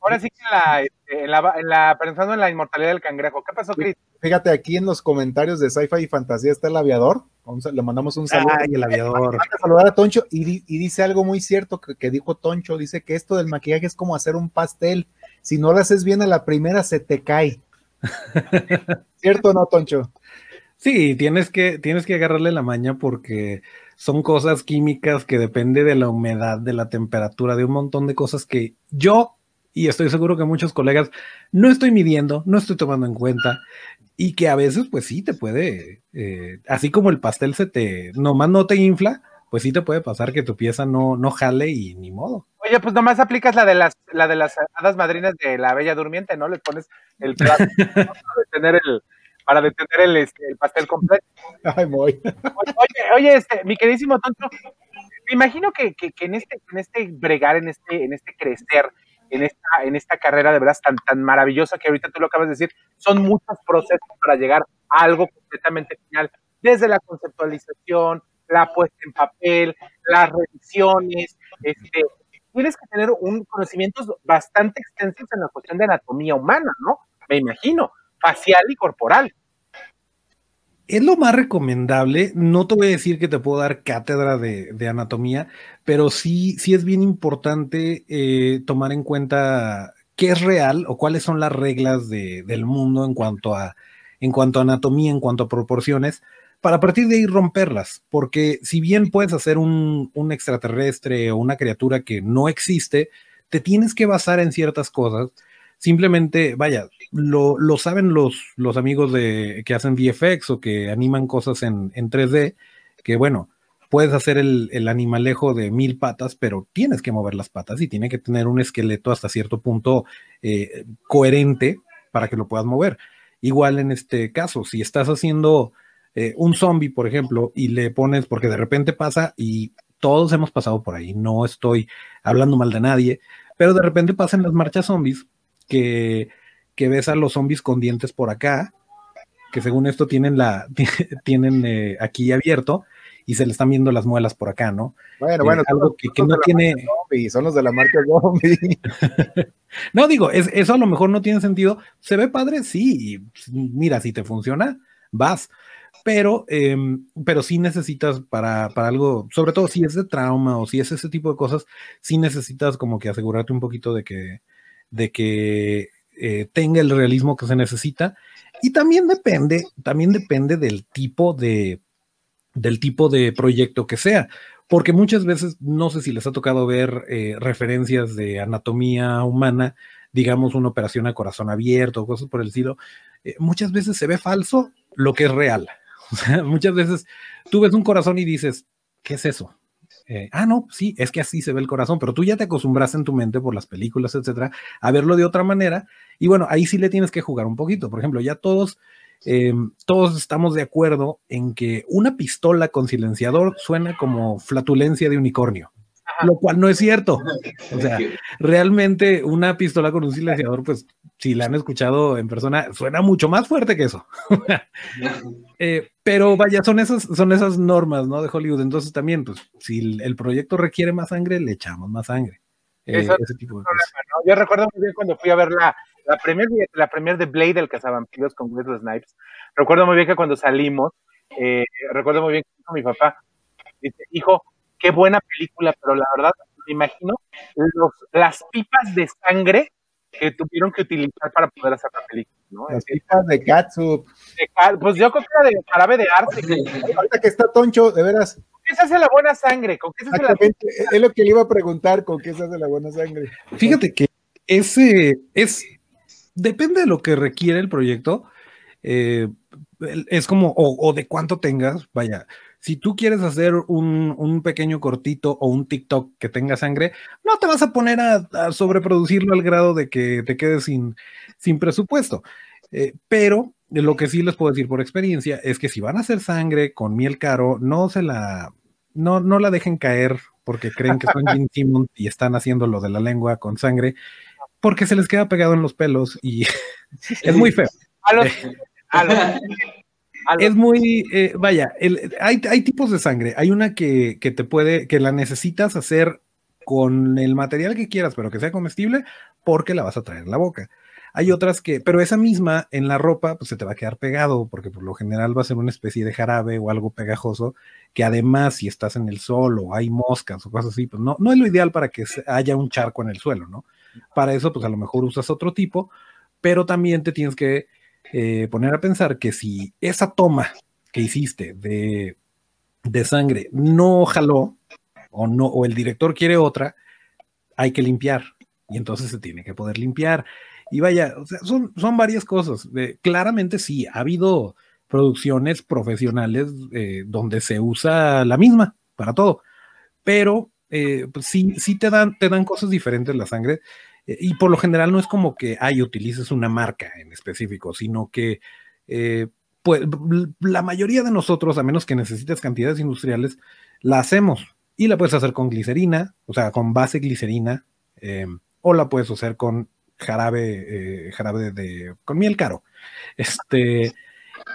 Ahora sí que en la, este, en la, en la- pensando en la inmortalidad del cangrejo. ¿Qué pasó, Chris? Fíjate, aquí en los comentarios de Sci-Fi y Fantasía está el aviador. Vamos a- le mandamos un saludo. Ay, el aviador. Manda a saludar a Toncho y dice algo muy cierto que, que dijo Toncho. Dice que esto del maquillaje es como hacer un pastel. Si no lo haces bien a la primera, se te cae. ¿Cierto o no, Toncho? Sí, tienes que, tienes que agarrarle la maña porque son cosas químicas que depende de la humedad, de la temperatura, de un montón de cosas que yo, y estoy seguro que muchos colegas, no estoy midiendo, no estoy tomando en cuenta, y que a veces, pues sí, te puede, eh, así como el pastel se te, nomás no te infla, pues sí te puede pasar que tu pieza no, no jale y ni modo. Oye, pues nomás aplicas la de las, la de las hadas madrinas de la Bella Durmiente, ¿no? Les pones el plato para detener el, para detener el, este, el pastel completo. Ay, muy. Oye, oye, este, mi queridísimo tonto, me imagino que, que, que en este, en este bregar, en este, en este crecer, en esta, en esta carrera de veras tan, tan maravillosa que ahorita tú lo acabas de decir, son muchos procesos para llegar a algo completamente final, desde la conceptualización, la puesta en papel, las revisiones, este, tienes que tener un conocimientos bastante extensos en la cuestión de anatomía humana, ¿no? Me imagino, facial y corporal. Es lo más recomendable. No te voy a decir que te puedo dar cátedra de, anatomía, pero sí, sí es bien importante eh, tomar en cuenta qué es real o cuáles son las reglas de- del mundo en cuanto a en cuanto anatomía, en cuanto a proporciones, para a partir de ahí romperlas, porque si bien puedes hacer un extraterrestre o una criatura que no existe, te tienes que basar en ciertas cosas. Simplemente, vaya, lo, lo saben los, los amigos de, que hacen VFX o que animan cosas en, en 3D, que bueno, puedes hacer el, el, animalejo de mil patas, pero tienes que mover las patas y tiene que tener un esqueleto hasta cierto punto eh, coherente para que lo puedas mover. Igual en este caso, si estás haciendo eh, un zombie, por ejemplo, y le pones, porque de repente pasa y todos hemos pasado por ahí, no estoy hablando mal de nadie, pero de repente pasan las marchas zombies que, que ves a los zombies con dientes por acá, que según esto tienen la tienen eh, aquí abierto y se le están viendo las muelas por acá, ¿no? Bueno, bueno, eh, algo que, que no tiene. Zombie, son los de la marca zombie. no, digo, es, eso a lo mejor no tiene sentido. ¿Se ve padre? Sí. Mira, si te funciona, vas pero, eh, pero sí necesitas para, para, algo, sobre todo si es de trauma o si es ese tipo de cosas, sí necesitas como que asegurarte un poquito de que, de que eh, tenga el realismo que se necesita. Y también depende, también depende del tipo de, del tipo de proyecto que sea. Porque muchas veces, no sé si les ha tocado ver eh, referencias de anatomía humana, digamos una operación a corazón abierto, cosas por el estilo, eh, muchas veces se ve falso lo que es real. O sea, muchas veces tú ves un corazón y dices, ¿qué es eso? Eh, ah, no, sí, es que así se ve el corazón, pero tú ya te acostumbras en tu mente por las películas, etcétera, a verlo de otra manera. Y bueno, ahí sí le tienes que jugar un poquito. Por ejemplo, ya todos, eh, todos estamos de acuerdo en que una pistola con silenciador suena como flatulencia de unicornio lo cual no es cierto. O sea, realmente una pistola con un silenciador, pues si la han escuchado en persona, suena mucho más fuerte que eso. eh, pero vaya, son esas, son esas normas, ¿no? De Hollywood. Entonces también, pues, si el, proyecto requiere más sangre, le echamos más sangre. Eh, ese tipo de cosas. ¿no? Yo recuerdo muy bien cuando fui a ver la, la premier, la premier de Blade, el cazavampiros con Wesley Snipes. Recuerdo muy bien que cuando salimos, eh, recuerdo muy bien que dijo mi papá, dice, hijo, qué buena película, pero la verdad, me imagino los, las pipas de sangre que tuvieron que utilizar para poder hacer la película, ¿no? Las pipas de Katsup. De, pues yo creo que era de jarabe de arte. Ahorita que está Toncho, de veras. ¿Con qué se hace la buena sangre? ¿Con qué se hace la Es lo que le iba a preguntar, ¿con qué se hace la buena sangre? Fíjate que ese es, depende de lo que requiere el proyecto, eh, es como, o, o de cuánto tengas, vaya, si tú quieres hacer un, un, pequeño cortito o un TikTok que tenga sangre, no te vas a poner a, a sobreproducirlo al grado de que te quedes sin, sin presupuesto. Eh, pero lo que sí les puedo decir por experiencia es que si van a hacer sangre con miel caro, no se la, no, no la dejen caer porque creen que son Gene Simmons y están haciendo lo de la lengua con sangre, porque se les queda pegado en los pelos y es muy feo. A los, a los, es muy, eh, vaya, hay, hay, tipos de sangre. Hay una que, que, te puede, que la necesitas hacer con el material que quieras, pero que sea comestible, porque la vas a traer en la boca. Hay otras que, pero esa misma en la ropa, pues se te va a quedar pegado, porque por lo general va a ser una especie de jarabe o algo pegajoso, que además si estás en el sol o hay moscas o cosas así, pues no, no es lo ideal para que haya un charco en el suelo, ¿no? Para eso, pues a lo mejor usas otro tipo, pero también te tienes que eh, poner a pensar que si esa toma que hiciste de, de sangre no jaló o no o el director quiere otra, hay que limpiar y entonces se tiene que poder limpiar. Y vaya, o sea, son, son varias cosas. Eh, claramente sí, ha habido producciones profesionales eh, donde se usa la misma para todo, pero eh, pues sí, sí te dan, te dan cosas diferentes la sangre. Y por lo general no es como que, ay, utilices una marca en específico, sino que eh, pues, la mayoría de nosotros, a menos que necesites cantidades industriales, la hacemos. Y la puedes hacer con glicerina, o sea, con base glicerina, eh, o la puedes hacer con jarabe, eh, jarabe de, de, con miel caro. Este,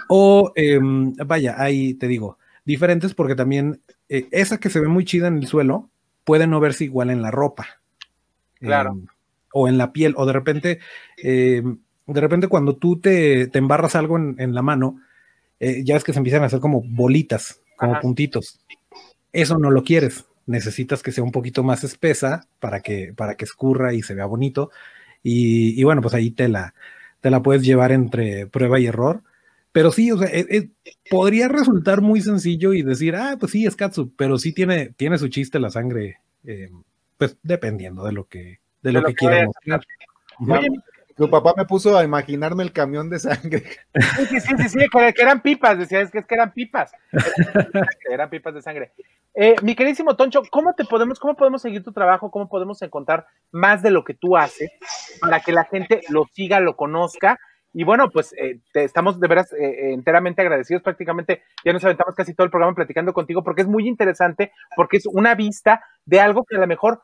o eh, vaya, ahí te digo, diferentes porque también eh, esa que se ve muy chida en el suelo puede no verse igual en la ropa. Claro o en la piel, o de repente, eh, de repente cuando tú te, te embarras algo en, en la mano, eh, ya es que se empiezan a hacer como bolitas, como Ajá. puntitos. Eso no lo quieres, necesitas que sea un poquito más espesa para que, para que escurra y se vea bonito. Y, y bueno, pues ahí te la, te la puedes llevar entre prueba y error. pero sí, o sea, eh, eh, podría resultar muy sencillo y decir, ah, pues sí, es Katsu, pero sí tiene, tiene su chiste la sangre, eh, pues dependiendo de lo que, de lo, que, quiera mostrar. Tu papá me puso a imaginarme el camión de sangre. Sí, sí, sí, sí, que, eran pipas, decía, es que, es que eran pipas. eran pipas de sangre. Eh, mi queridísimo Toncho, ¿cómo te podemos, cómo podemos seguir tu trabajo? ¿Cómo podemos encontrar más de lo que tú haces para que la gente lo siga, lo conozca? Y bueno, pues eh, te estamos de veras eh, enteramente agradecidos. Prácticamente ya nos aventamos casi todo el programa platicando contigo porque es muy interesante, porque es una vista de algo que a lo mejor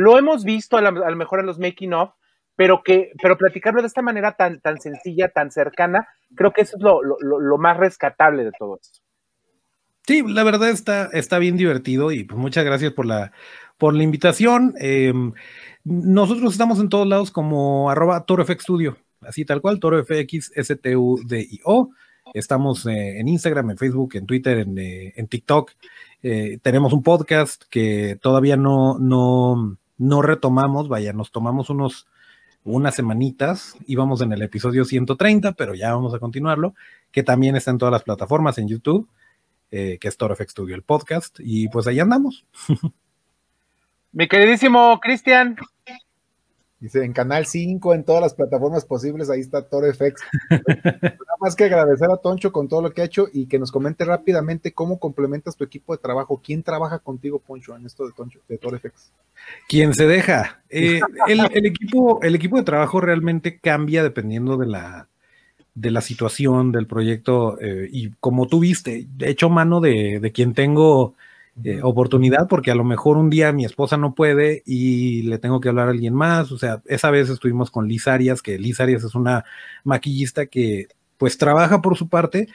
lo hemos visto a, lo mejor en los making of, pero que, pero platicarlo de esta manera tan, tan sencilla, tan cercana, creo que eso es lo, lo, lo más rescatable de todo esto. Sí, la verdad está, está bien divertido y pues muchas gracias por la, por la invitación. Em, nosotros estamos en todos lados como arroba así tal cual, ToroFX. Estamos eh, en Instagram, en Facebook, en Twitter, en, eh, en TikTok. Eh, tenemos un podcast que todavía no, no, no retomamos, vaya, nos tomamos unos, unas semanitas, íbamos en el episodio 130, pero ya vamos a continuarlo, que también está en todas las plataformas, en YouTube, eh, que es Toro Studio, el podcast, y pues ahí andamos. Mi queridísimo Cristian, Dice, en Canal 5, en todas las plataformas posibles, ahí está Toro FX. Nada más que agradecer a Toncho con todo lo que ha hecho y que nos comente rápidamente cómo complementas tu equipo de trabajo. ¿Quién trabaja contigo, Poncho, en esto de Toncho, de Toro FX? ¿Quién se deja? Eh, el, equipo, el equipo de trabajo realmente cambia dependiendo de la, de la situación del proyecto eh, y como tú viste, he hecho mano de, de quien tengo eh, oportunidad porque a lo mejor un día mi esposa no puede y le tengo que hablar a alguien más. O sea, esa vez estuvimos con Liz Arias, que Liz Arias es una maquillista que pues trabaja por su parte,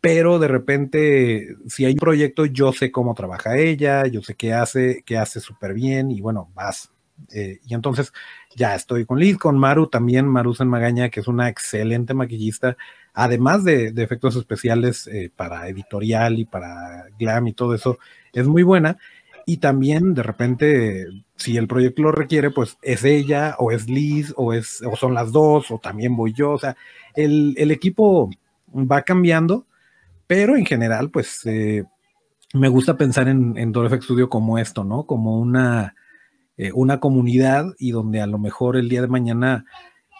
pero de repente si hay un proyecto yo sé cómo trabaja ella, yo sé qué hace, qué hace súper bien y bueno, vas. Eh, y entonces ya estoy con Liz, con Maru también, Maru San Magaña, que es una excelente maquillista, además de, efectos especiales eh, para editorial y para glam y todo eso, es muy buena. Y también de repente, si el proyecto lo requiere, pues es ella o es Liz o, es, o son las dos o también voy yo. O sea, el, equipo va cambiando, pero en general, pues eh, me gusta pensar en, en Studio como esto, ¿no? Como una, eh, una comunidad y donde a lo mejor el día de mañana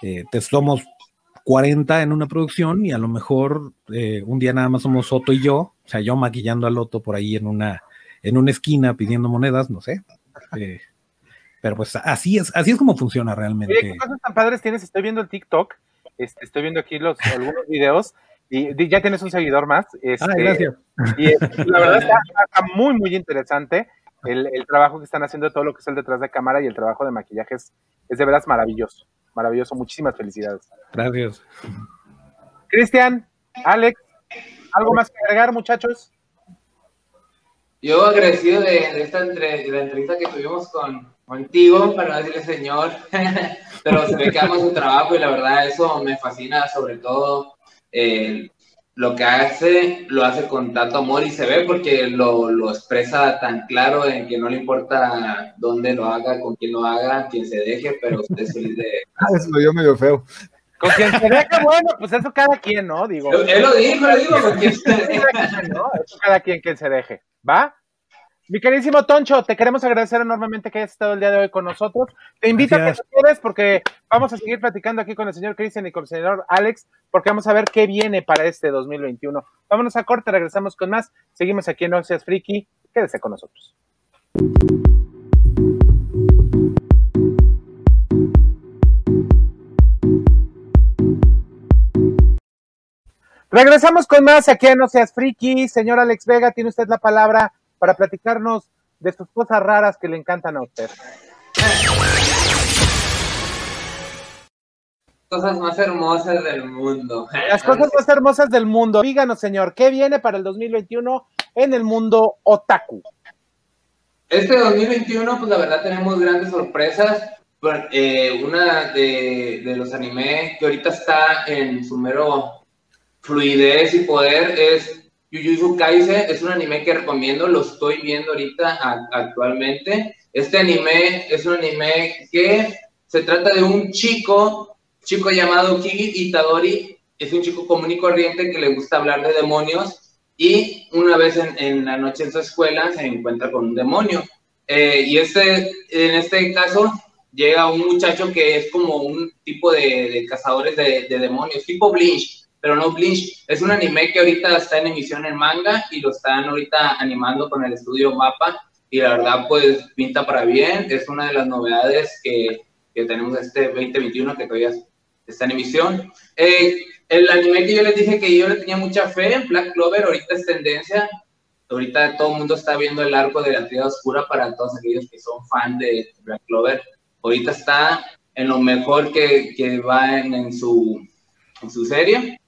eh, te somos 40 en una producción y a lo mejor un día nada más somos Soto y yo, o sea, yo maquillando a Loto por ahí en una en una esquina pidiendo monedas, no sé. Eh, pero pues así es, así es como funciona realmente. ¿qué cosas tan padres tienes? Estoy viendo el TikTok, este, estoy viendo aquí los algunos videos y ya tienes un seguidor más. Este, ah, gracias. Y la verdad está, muy, muy interesante el, trabajo que están haciendo, todo lo que es el detrás de cámara y el trabajo de maquillaje es, de veras maravilloso, maravilloso. Muchísimas felicidades. Gracias. Cristian, Alex, ¿algo más que agregar, muchachos? Yo agradecido de, esta entre, la entrevista que tuvimos con, contigo, para no decirle señor, pero se ve que hago su trabajo y la verdad eso me fascina, sobre todo eh, lo que hace, lo hace con tanto amor y se ve porque lo, lo, expresa tan claro en que no le importa dónde lo haga, con quién lo haga, quién se deje, pero usted es feliz de... Ah, eso lo dio medio feo. Con quien se deje, bueno, pues eso cada quien, ¿no? Digo. Él lo dijo, lo digo, con quien se deje. Eso cada quien quien se deje, ¿va? Mi queridísimo Toncho, te queremos agradecer enormemente que hayas estado el día de hoy con nosotros. Te invito a que te quedes porque vamos a seguir platicando aquí con el señor Cristian y con el señor Alex, porque vamos a ver qué viene para este 2021. Vámonos a corte, regresamos con más. Seguimos aquí en No Seas Friki. Quédese con nosotros. Regresamos con más aquí en No Seas Friki. Señor Alex Vega, tiene usted la palabra para platicarnos de sus cosas raras que le encantan a usted. Cosas más hermosas del mundo. Las cosas más hermosas del mundo. Díganos, señor, ¿qué viene para el 2021 en el mundo otaku? Este 2021, pues la verdad tenemos grandes sorpresas. Eh, una de, de, los animes que ahorita está en su mero fluidez y poder es Jujutsu Kaisen es un anime que recomiendo, lo estoy viendo ahorita actualmente. Este anime es un anime que se trata de un chico, chico llamado Kigi Itadori, es un chico común y corriente que le gusta hablar de demonios y una vez en, en la noche en su escuela se encuentra con un demonio. Eh, y este, en este caso llega un muchacho que es como un tipo de, de cazadores de, de, demonios, tipo Blinch, pero no Blinch. Es un anime que ahorita está en emisión en manga y lo están ahorita animando con el estudio Mapa y la verdad pues pinta para bien. Es una de las novedades que, que tenemos este 2021 que todavía está en emisión. Eh, el anime que yo les dije que yo le tenía mucha fe, Black Clover, ahorita es tendencia. Ahorita todo el mundo está viendo el arco de la Tierra Oscura para todos aquellos que son fan de Black Clover. Ahorita está en lo mejor que, que va en, en, su, en su serie.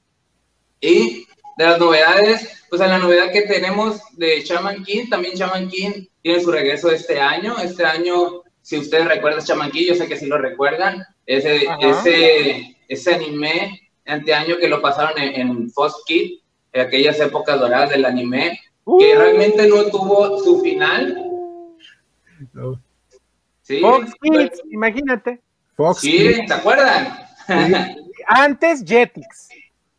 Y de las novedades, pues en la novedad que tenemos de Shaman King, también Shaman King tiene su regreso este año. Este año, si ustedes recuerdan Shaman King, yo sé que sí lo recuerdan, ese, ese, ese anime anteaño que lo pasaron en, en Fox Kids, en aquellas épocas doradas del anime, uh. que realmente no tuvo su final. No. ¿Sí? Fox Kids, imagínate. Fox sí, Kids. ¿se acuerdan? Antes Jetix.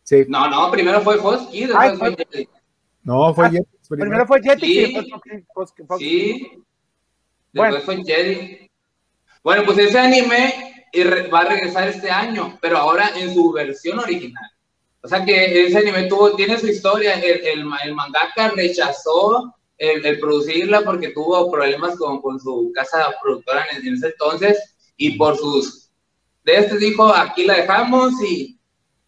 Sí. No, no, primero fue Kids, Ay, fue Jetix. No, fue ah, Jetix. Primero. primero fue Jetix sí. y después Fox, Fox, Sí. Después bueno. fue Jetix. Bueno, pues ese anime va a regresar este año, pero ahora en su versión original. O sea que ese anime tuvo, tiene su historia. El, el, el mangaka rechazó el, el, producirla porque tuvo problemas con, con su casa productora en, en, ese entonces y por sus de este dijo aquí la dejamos y,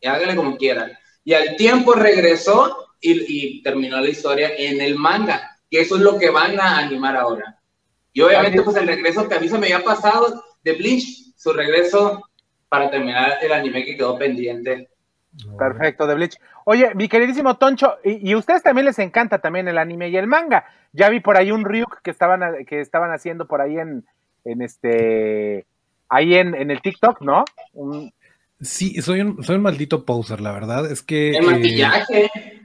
y háganle como quieran. Y al tiempo regresó y, y, terminó la historia en el manga, que eso es lo que van a animar ahora. Y obviamente pues el regreso que a mí se me había pasado de Bleach su regreso para terminar el anime que quedó pendiente. Perfecto, de Bleach. Oye, mi queridísimo Toncho, y, y, a ustedes también les encanta también el anime y el manga. Ya vi por ahí un Ryuk que estaban, que estaban haciendo por ahí en, en este, ahí en, en el TikTok, ¿no? Un... Sí, soy un, soy un maldito poser, la verdad. Es que. El maquillaje. Eh,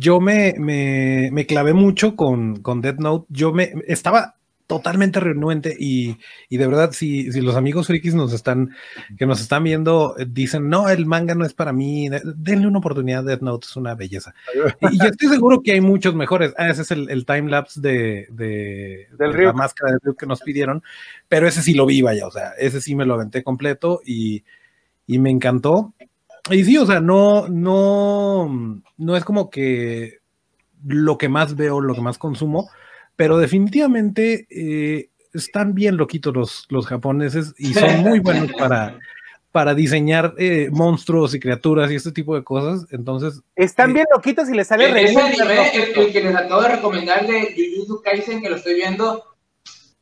yo me, me, me, clavé mucho con, con Death Note. Yo me estaba totalmente renuente y, y, de verdad si, si los amigos frikis nos están que nos están viendo dicen no el manga no es para mí denle una oportunidad Death Note es una belleza y yo estoy seguro que hay muchos mejores ah, ese es el, el time lapse de, de, Del de la máscara de Ryuk que nos pidieron pero ese sí lo vi vaya o sea ese sí me lo aventé completo y, y me encantó y sí o sea no no no es como que lo que más veo lo que más consumo pero definitivamente eh, están bien loquitos los, los japoneses y son muy buenos para, para diseñar eh, monstruos y criaturas y este tipo de cosas. Entonces. Están eh, bien loquitos y les sale anime, el, el, que les acabo de recomendar de Jujutsu Kaisen, que lo estoy viendo,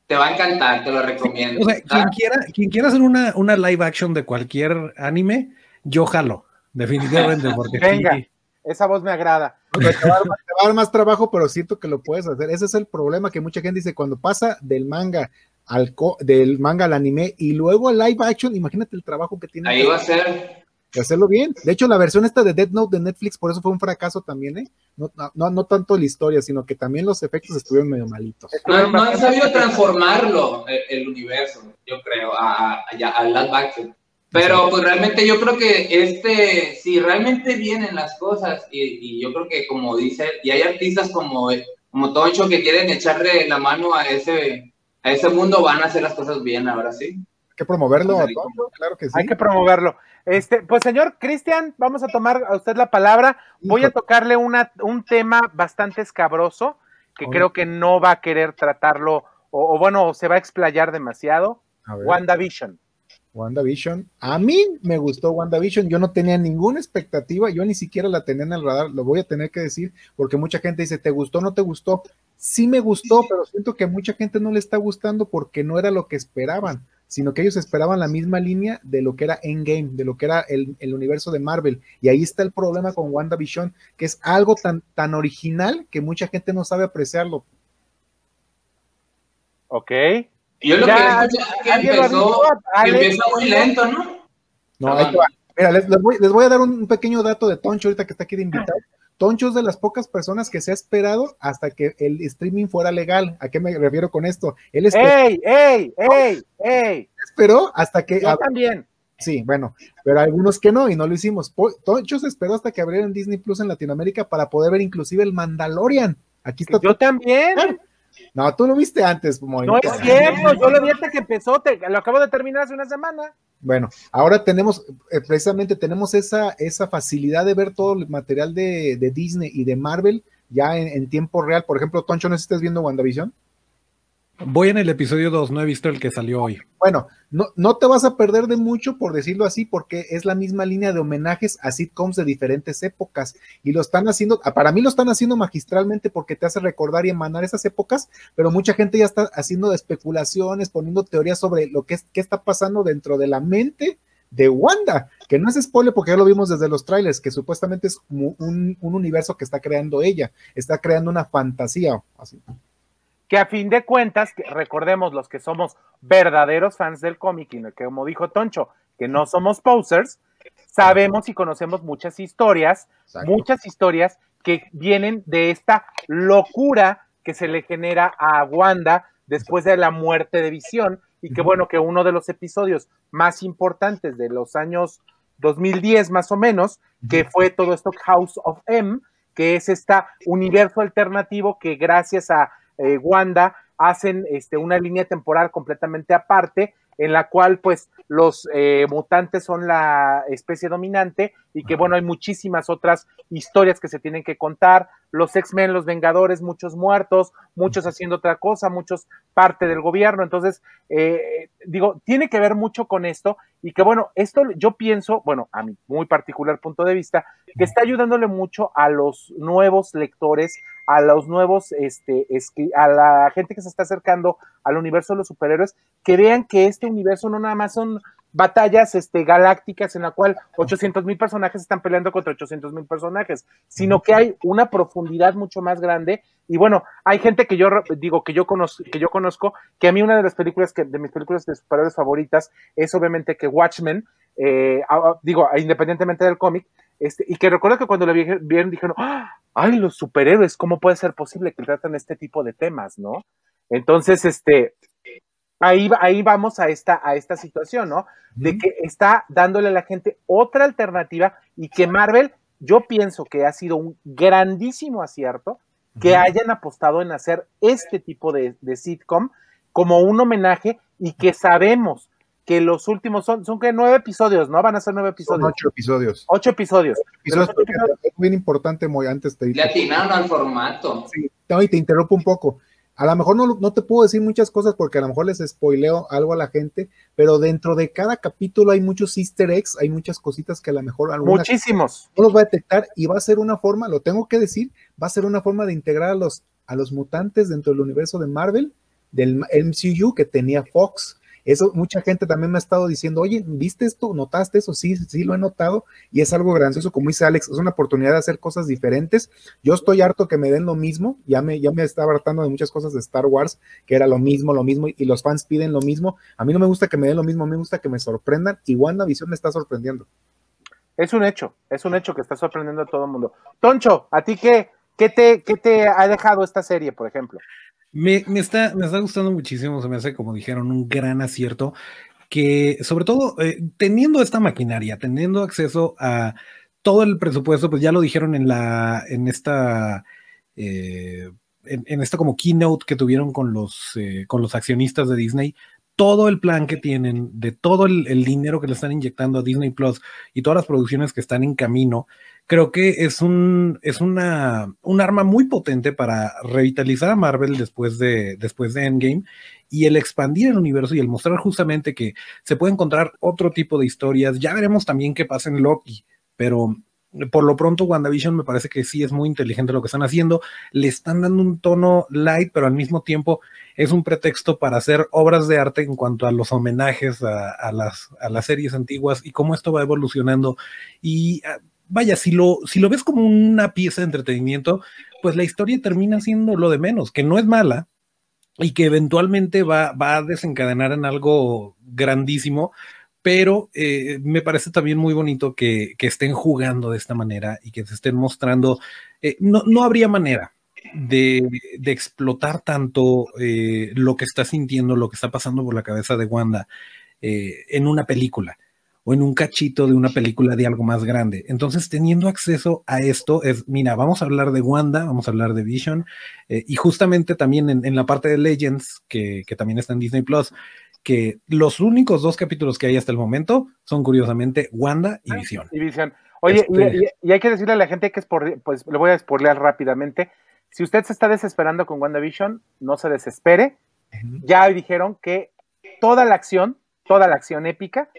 te va a encantar, te lo recomiendo. O sea, quien quiera, quien quiera hacer una, una live action de cualquier anime, yo jalo, definitivamente, porque Venga. Sí, esa voz me agrada. Te va, más, te va, a dar más trabajo, pero siento que lo puedes hacer. Ese es el problema que mucha gente dice, cuando pasa del manga al del manga al anime y luego al live action, imagínate el trabajo que tiene. Ahí va a ser. De hacerlo bien. De hecho, la versión esta de Dead Note de Netflix, por eso fue un fracaso también, ¿eh? No, no, no tanto la historia, sino que también los efectos estuvieron medio malitos. No, no han sabido transformarlo, el, el, universo, yo creo, a, a, a, a live action. Pero pues realmente yo creo que este, si realmente vienen las cosas, y, y, yo creo que como dice, y hay artistas como, como Toncho que quieren echarle la mano a ese, a ese mundo, van a hacer las cosas bien, ahora sí. Hay que promoverlo, pues, Toncho, claro que sí. Hay que promoverlo. Este, pues señor Cristian, vamos a tomar a usted la palabra. Voy a tocarle una, un tema bastante escabroso, que creo que no va a querer tratarlo, o, o bueno, se va a explayar demasiado. WandaVision. WandaVision. A mí me gustó WandaVision. Yo no tenía ninguna expectativa. Yo ni siquiera la tenía en el radar. Lo voy a tener que decir porque mucha gente dice, ¿te gustó o no te gustó? Sí me gustó, pero siento que a mucha gente no le está gustando porque no era lo que esperaban, sino que ellos esperaban la misma línea de lo que era Endgame, de lo que era el, el universo de Marvel. Y ahí está el problema con WandaVision, que es algo tan, tan original que mucha gente no sabe apreciarlo. Ok. Yo lo ya, que escuché es que empezó, que empezó muy lento, ¿no? No, ahí va. Mira, les, les, voy, les, voy, a dar un pequeño dato de Toncho ahorita que está aquí de invitado. Toncho es de las pocas personas que se ha esperado hasta que el streaming fuera legal. ¿A qué me refiero con esto? Él esperó, ¡Ey, ey, ey, ey! Esperó hasta que... Yo también. Sí, bueno, pero algunos que no, y no lo hicimos. Toncho se esperó hasta que abrieran Disney Plus en Latinoamérica para poder ver inclusive el Mandalorian. Aquí está. Yo también. No, tú lo viste antes. No es cierto, yo lo vi hasta que empezó, te, lo acabo de terminar hace una semana. Bueno, ahora tenemos, eh, precisamente tenemos esa, esa facilidad de ver todo el material de, Disney y de Marvel ya en, en, tiempo real. Por ejemplo, Toncho, ¿no estás viendo WandaVision? Voy en el episodio 2, no he visto el que salió hoy. Bueno, no, no te vas a perder de mucho, por decirlo así, porque es la misma línea de homenajes a sitcoms de diferentes épocas. Y lo están haciendo, ah, para mí lo están haciendo magistralmente porque te hace recordar y emanar esas épocas, pero mucha gente ya está haciendo especulaciones, poniendo teorías sobre lo que es, qué está pasando dentro de la mente de Wanda, que no es spoiler porque ya lo vimos desde los trailers, que supuestamente es un, un universo que está creando ella, está creando una fantasía. Así que a fin de cuentas, recordemos los que somos verdaderos fans del cómic y que como dijo Toncho, que no somos posers, sabemos y conocemos muchas historias, muchas historias que vienen de esta locura que se le genera a Wanda después de la muerte de Visión y que bueno, que uno de los episodios más importantes de los años 2010 más o menos, que fue todo esto House of M, que es este universo alternativo que gracias a eh, Wanda hacen este, una línea temporal completamente aparte en la cual pues los eh, mutantes son la especie dominante y que bueno, hay muchísimas otras historias que se tienen que contar, los X-Men, los Vengadores, muchos muertos, muchos haciendo otra cosa, muchos parte del gobierno, entonces eh, digo, tiene que ver mucho con esto y que bueno, esto yo pienso, bueno, a mi muy particular punto de vista, que está ayudándole mucho a los nuevos lectores, a los nuevos, este, a la gente que se está acercando al universo de los superhéroes, que vean que este universo no nada más son batallas este, galácticas en la cual 800 mil personajes están peleando contra 800 mil personajes, sino que hay una profundidad mucho más grande. Y bueno, hay gente que yo digo que yo conozco, que yo conozco, que a mí una de las películas que, de mis películas de superhéroes favoritas es obviamente que Watchmen, eh, digo, independientemente del cómic, este, y que recuerdo que cuando lo vieron dijeron, ¡Ah! ay, los superhéroes, ¿cómo puede ser posible que tratan este tipo de temas, no? Entonces, este, ahí, ahí vamos a esta, a esta situación, ¿no? De que está dándole a la gente otra alternativa y que Marvel, yo pienso que ha sido un grandísimo acierto que hayan apostado en hacer este tipo de, sitcom como un homenaje y que sabemos que los últimos son, son que nueve episodios, ¿no? Van a ser nueve episodios. ocho episodios. Ocho episodios. Es bien importante, muy antes te Le atinaron al formato. Sí, y te interrumpo un poco. A lo mejor no, no, te puedo decir muchas cosas porque a lo mejor les spoileo algo a la gente, pero dentro de cada capítulo hay muchos easter eggs, hay muchas cositas que a lo mejor Muchísimos. no los va a detectar y va a ser una forma, lo tengo que decir, va a ser una forma de integrar a los, a los mutantes dentro del universo de Marvel, del MCU que tenía Fox. Eso mucha gente también me ha estado diciendo, oye, ¿viste esto? ¿Notaste eso? Sí, sí lo he notado y es algo grandioso, como dice Alex, es una oportunidad de hacer cosas diferentes. Yo estoy harto que me den lo mismo, ya me, ya me estaba hartando de muchas cosas de Star Wars, que era lo mismo, lo mismo, y los fans piden lo mismo. A mí no me gusta que me den lo mismo, a mí me gusta que me sorprendan y WandaVision me está sorprendiendo. Es un hecho, es un hecho que está sorprendiendo a todo el mundo. Toncho, ¿a ti qué, qué, te, qué te ha dejado esta serie, por ejemplo? Me, está, me está gustando muchísimo, se me hace, como dijeron, un gran acierto que, sobre todo, eh, teniendo esta maquinaria, teniendo acceso a todo el presupuesto, pues ya lo dijeron en la, en esta, eh, en, esta como keynote que tuvieron con los, eh, con los accionistas de Disney, todo el plan que tienen, de todo el, el, dinero que le están inyectando a Disney Plus y todas las producciones que están en camino, creo que es un, es una, un arma muy potente para revitalizar a Marvel después de, después de Endgame y el expandir el universo y el mostrar justamente que se puede encontrar otro tipo de historias. Ya veremos también qué pasa en Loki, pero por lo pronto WandaVision me parece que sí es muy inteligente lo que están haciendo. Le están dando un tono light, pero al mismo tiempo es un pretexto para hacer obras de arte en cuanto a los homenajes a, las, a las series antiguas y cómo esto va evolucionando. Y ah, vaya, si lo, si lo ves como una pieza de entretenimiento, pues la historia termina siendo lo de menos, que no es mala y que eventualmente va, va a desencadenar en algo grandísimo, pero eh, me parece también muy bonito que, que, estén jugando de esta manera y que se estén mostrando. Eh, no, no, habría manera de, de explotar tanto eh, lo que está sintiendo, lo que está pasando por la cabeza de Wanda en una película o en un cachito de una película de algo más grande. Entonces, teniendo acceso a esto, es, mira, vamos a hablar de Wanda, vamos a hablar de Vision, eh, y justamente también en, la parte de Legends, que, también está en Disney Plus, que los únicos dos capítulos que hay hasta el momento son curiosamente Wanda y ah, Vision. Y Vision. Oye, este y, hay que decirle a la gente que es por, pues le voy a spoilear rápidamente. Si usted se está desesperando con WandaVision, no se desespere. Ya dijeron que toda la acción, toda la acción épica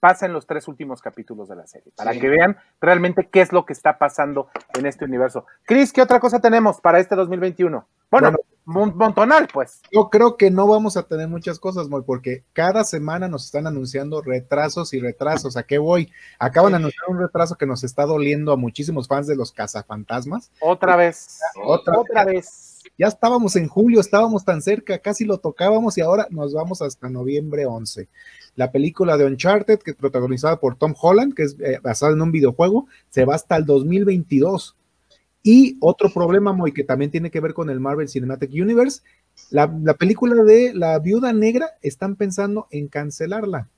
pasa en los tres últimos capítulos de la serie, para que vean realmente qué es lo que está pasando en este universo. Cris, ¿qué otra cosa tenemos para este 2021? Bueno, un montonal, pues. Yo creo que no vamos a tener muchas cosas, Moy, porque cada semana nos están anunciando retrasos y retrasos. ¿A qué voy? Acaban de anunciar un retraso que nos está doliendo a muchísimos fans de los cazafantasmas. Otra vez. Otra, Otra vez. Ya estábamos en julio, estábamos tan cerca, casi lo tocábamos y ahora nos vamos hasta noviembre 11 la película de Uncharted, que es protagonizada por Tom Holland, que es eh, basada en un videojuego, se va hasta el 2022. Y otro problema, muy que también tiene que ver con el Marvel Cinematic Universe, la, la película de La Viuda Negra están pensando en cancelarla.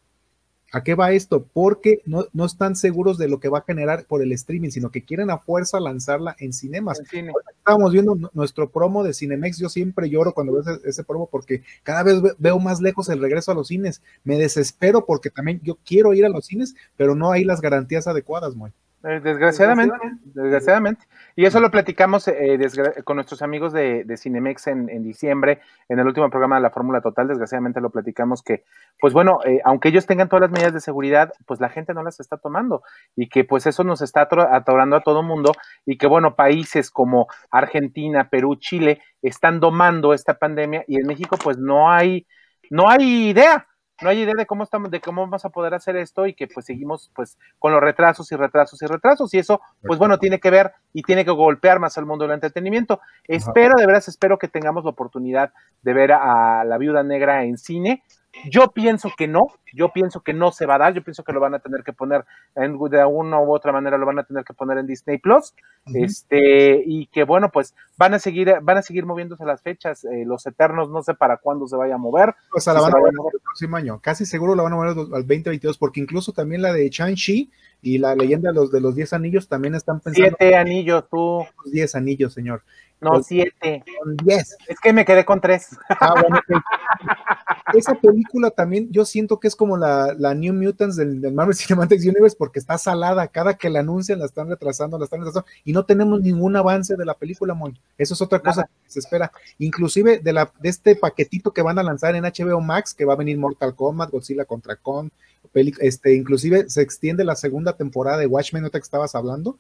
¿A qué va esto? Porque no, no, están seguros de lo que va a generar por el streaming, sino que quieren a fuerza lanzarla en cinemas. Estábamos viendo nuestro promo de Cinemex. Yo siempre lloro cuando veo ese, promo porque cada vez veo más lejos el regreso a los cines. Me desespero porque también yo quiero ir a los cines, pero no hay las garantías adecuadas, muy. Eh, desgraciadamente, desgraciadamente. Y eso lo platicamos eh, con nuestros amigos de, Cinemex en, diciembre, en el último programa de la Fórmula Total. Desgraciadamente lo platicamos que, pues bueno, eh, aunque ellos tengan todas las medidas de seguridad, pues la gente no las está tomando. Y que pues eso nos está atorando a todo mundo. Y que bueno, países como Argentina, Perú, Chile están domando esta pandemia. Y en México pues no hay, no hay idea no hay idea de cómo estamos, de cómo vamos a poder hacer esto y que pues seguimos pues con los retrasos y retrasos y retrasos. Y eso pues bueno tiene que ver y tiene que golpear más al mundo del entretenimiento. Espero, de veras espero que tengamos la oportunidad de ver a la viuda negra en cine yo pienso que no, yo pienso que no se va a dar, yo pienso que lo van a tener que poner en, de alguna u otra manera lo van a tener que poner en Disney Plus, este, y que bueno, pues van a seguir, van a seguir moviéndose las fechas, eh, los eternos no sé para cuándo se vaya a mover. O sea, la van a mover el próximo año, casi seguro la van a mover al 2022, porque incluso también la de Shang-Chi y la leyenda de los de los 10 anillos también están pensando. Siete anillos, tú. Diez anillos, señor. No, siete. Son diez. Es que me quedé con tres. Ah, bueno, Esa película también, yo siento que es como la, New Mutants del, Marvel Cinematic Universe, porque está salada. Cada que la anuncian, la están retrasando, la están retrasando, y no tenemos ningún avance de la película, Mon. Eso es otra cosa que se espera. Inclusive de, la, de este paquetito que van a lanzar en HBO Max, que va a venir Mortal Kombat, Godzilla contra Kong, este, inclusive se extiende la segunda temporada de Watchmen, que estabas hablando.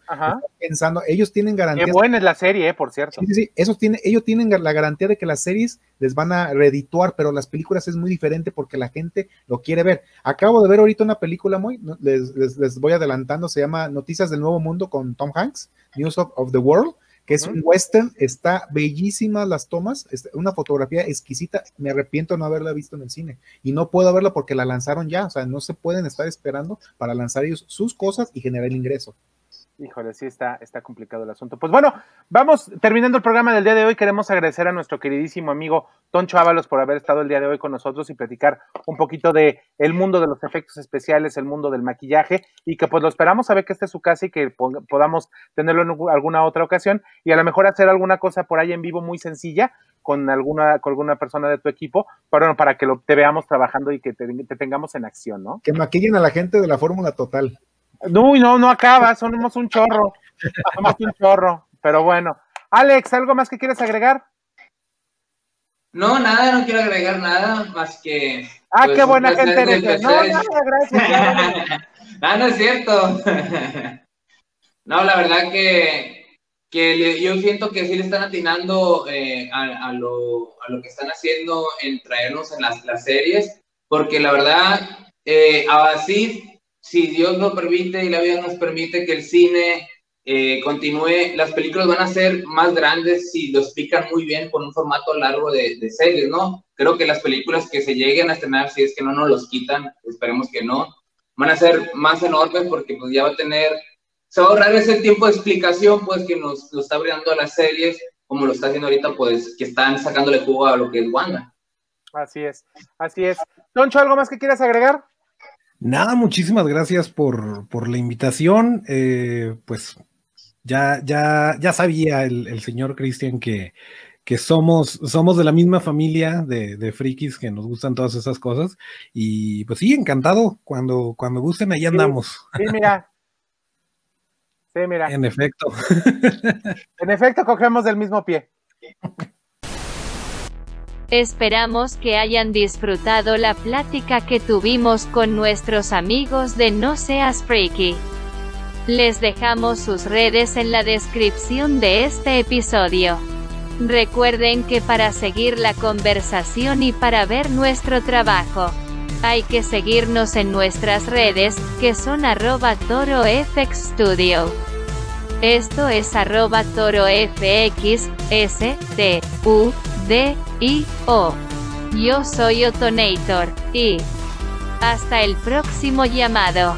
Pensando, ellos tienen garantía. Qué buena es la serie, eh, por cierto. Sí, sí, esos tienen, ellos tienen la garantía de que las series les van a redituar, pero las películas es muy diferente porque la gente lo quiere ver. Acabo de ver ahorita una película muy, les, les, voy adelantando, se llama Noticias del Nuevo Mundo con Tom Hanks, News of the World que es un western, está bellísima las tomas, una fotografía exquisita, me arrepiento no haberla visto en el cine y no puedo verla porque la lanzaron ya, o sea, no se pueden estar esperando para lanzar ellos sus cosas y generar el ingreso. Híjole, sí está, está complicado el asunto. Pues bueno, vamos terminando el programa del día de hoy. Queremos agradecer a nuestro queridísimo amigo Toncho Ábalos por haber estado el día de hoy con nosotros y platicar un poquito de el mundo de los efectos especiales, el mundo del maquillaje y que pues lo esperamos a ver que esté su casa y que podamos tenerlo en alguna otra ocasión y a lo mejor hacer alguna cosa por ahí en vivo muy sencilla con alguna, con alguna persona de tu equipo, para, para que lo, te veamos trabajando y que te tengamos en acción, ¿no? Que maquillen a la gente de la Fórmula Total. No, no, no acaba, somos un chorro. Somos un chorro. Pero bueno. Alex, ¿algo más que quieres agregar? No, nada, no quiero agregar nada más que. Ah, qué pues, buena gente eres. No, nada, gracias. ah, no es cierto. no, la verdad que, que yo siento que sí le están atinando eh, a, lo, a, lo, que están haciendo en traernos en las, las series, porque la verdad, eh, así si Dios lo permite y la vida nos permite que el cine eh, continúe, las películas van a ser más grandes si los pican muy bien con un formato largo de, series, ¿no? Creo que las películas que se lleguen a estrenar, si es que no nos los quitan, esperemos que no, van a ser más enormes porque pues ya va a tener, se va a ahorrar ese tiempo de explicación pues que nos lo está brindando las series, como lo está haciendo ahorita pues que están sacándole jugo a lo que es Wanda. Así es, así es. Toncho, ¿algo más que quieras agregar? Nada, muchísimas gracias por, por la invitación. Eh, pues ya, ya, ya sabía el, el señor Cristian que, que somos, somos de la misma familia de, de, frikis que nos gustan todas esas cosas. Y pues sí, encantado. Cuando, cuando gusten, ahí andamos. Sí, mira. Sí, mira. En efecto. en efecto, cogemos del mismo pie. Esperamos que hayan disfrutado la plática que tuvimos con nuestros amigos de No Seas Freaky. Les dejamos sus redes en la descripción de este episodio. Recuerden que para seguir la conversación y para ver nuestro trabajo, hay que seguirnos en nuestras redes, que son arroba torofxstudio. Esto es arroba d, i, o. Yo soy Otonator, y hasta el próximo llamado.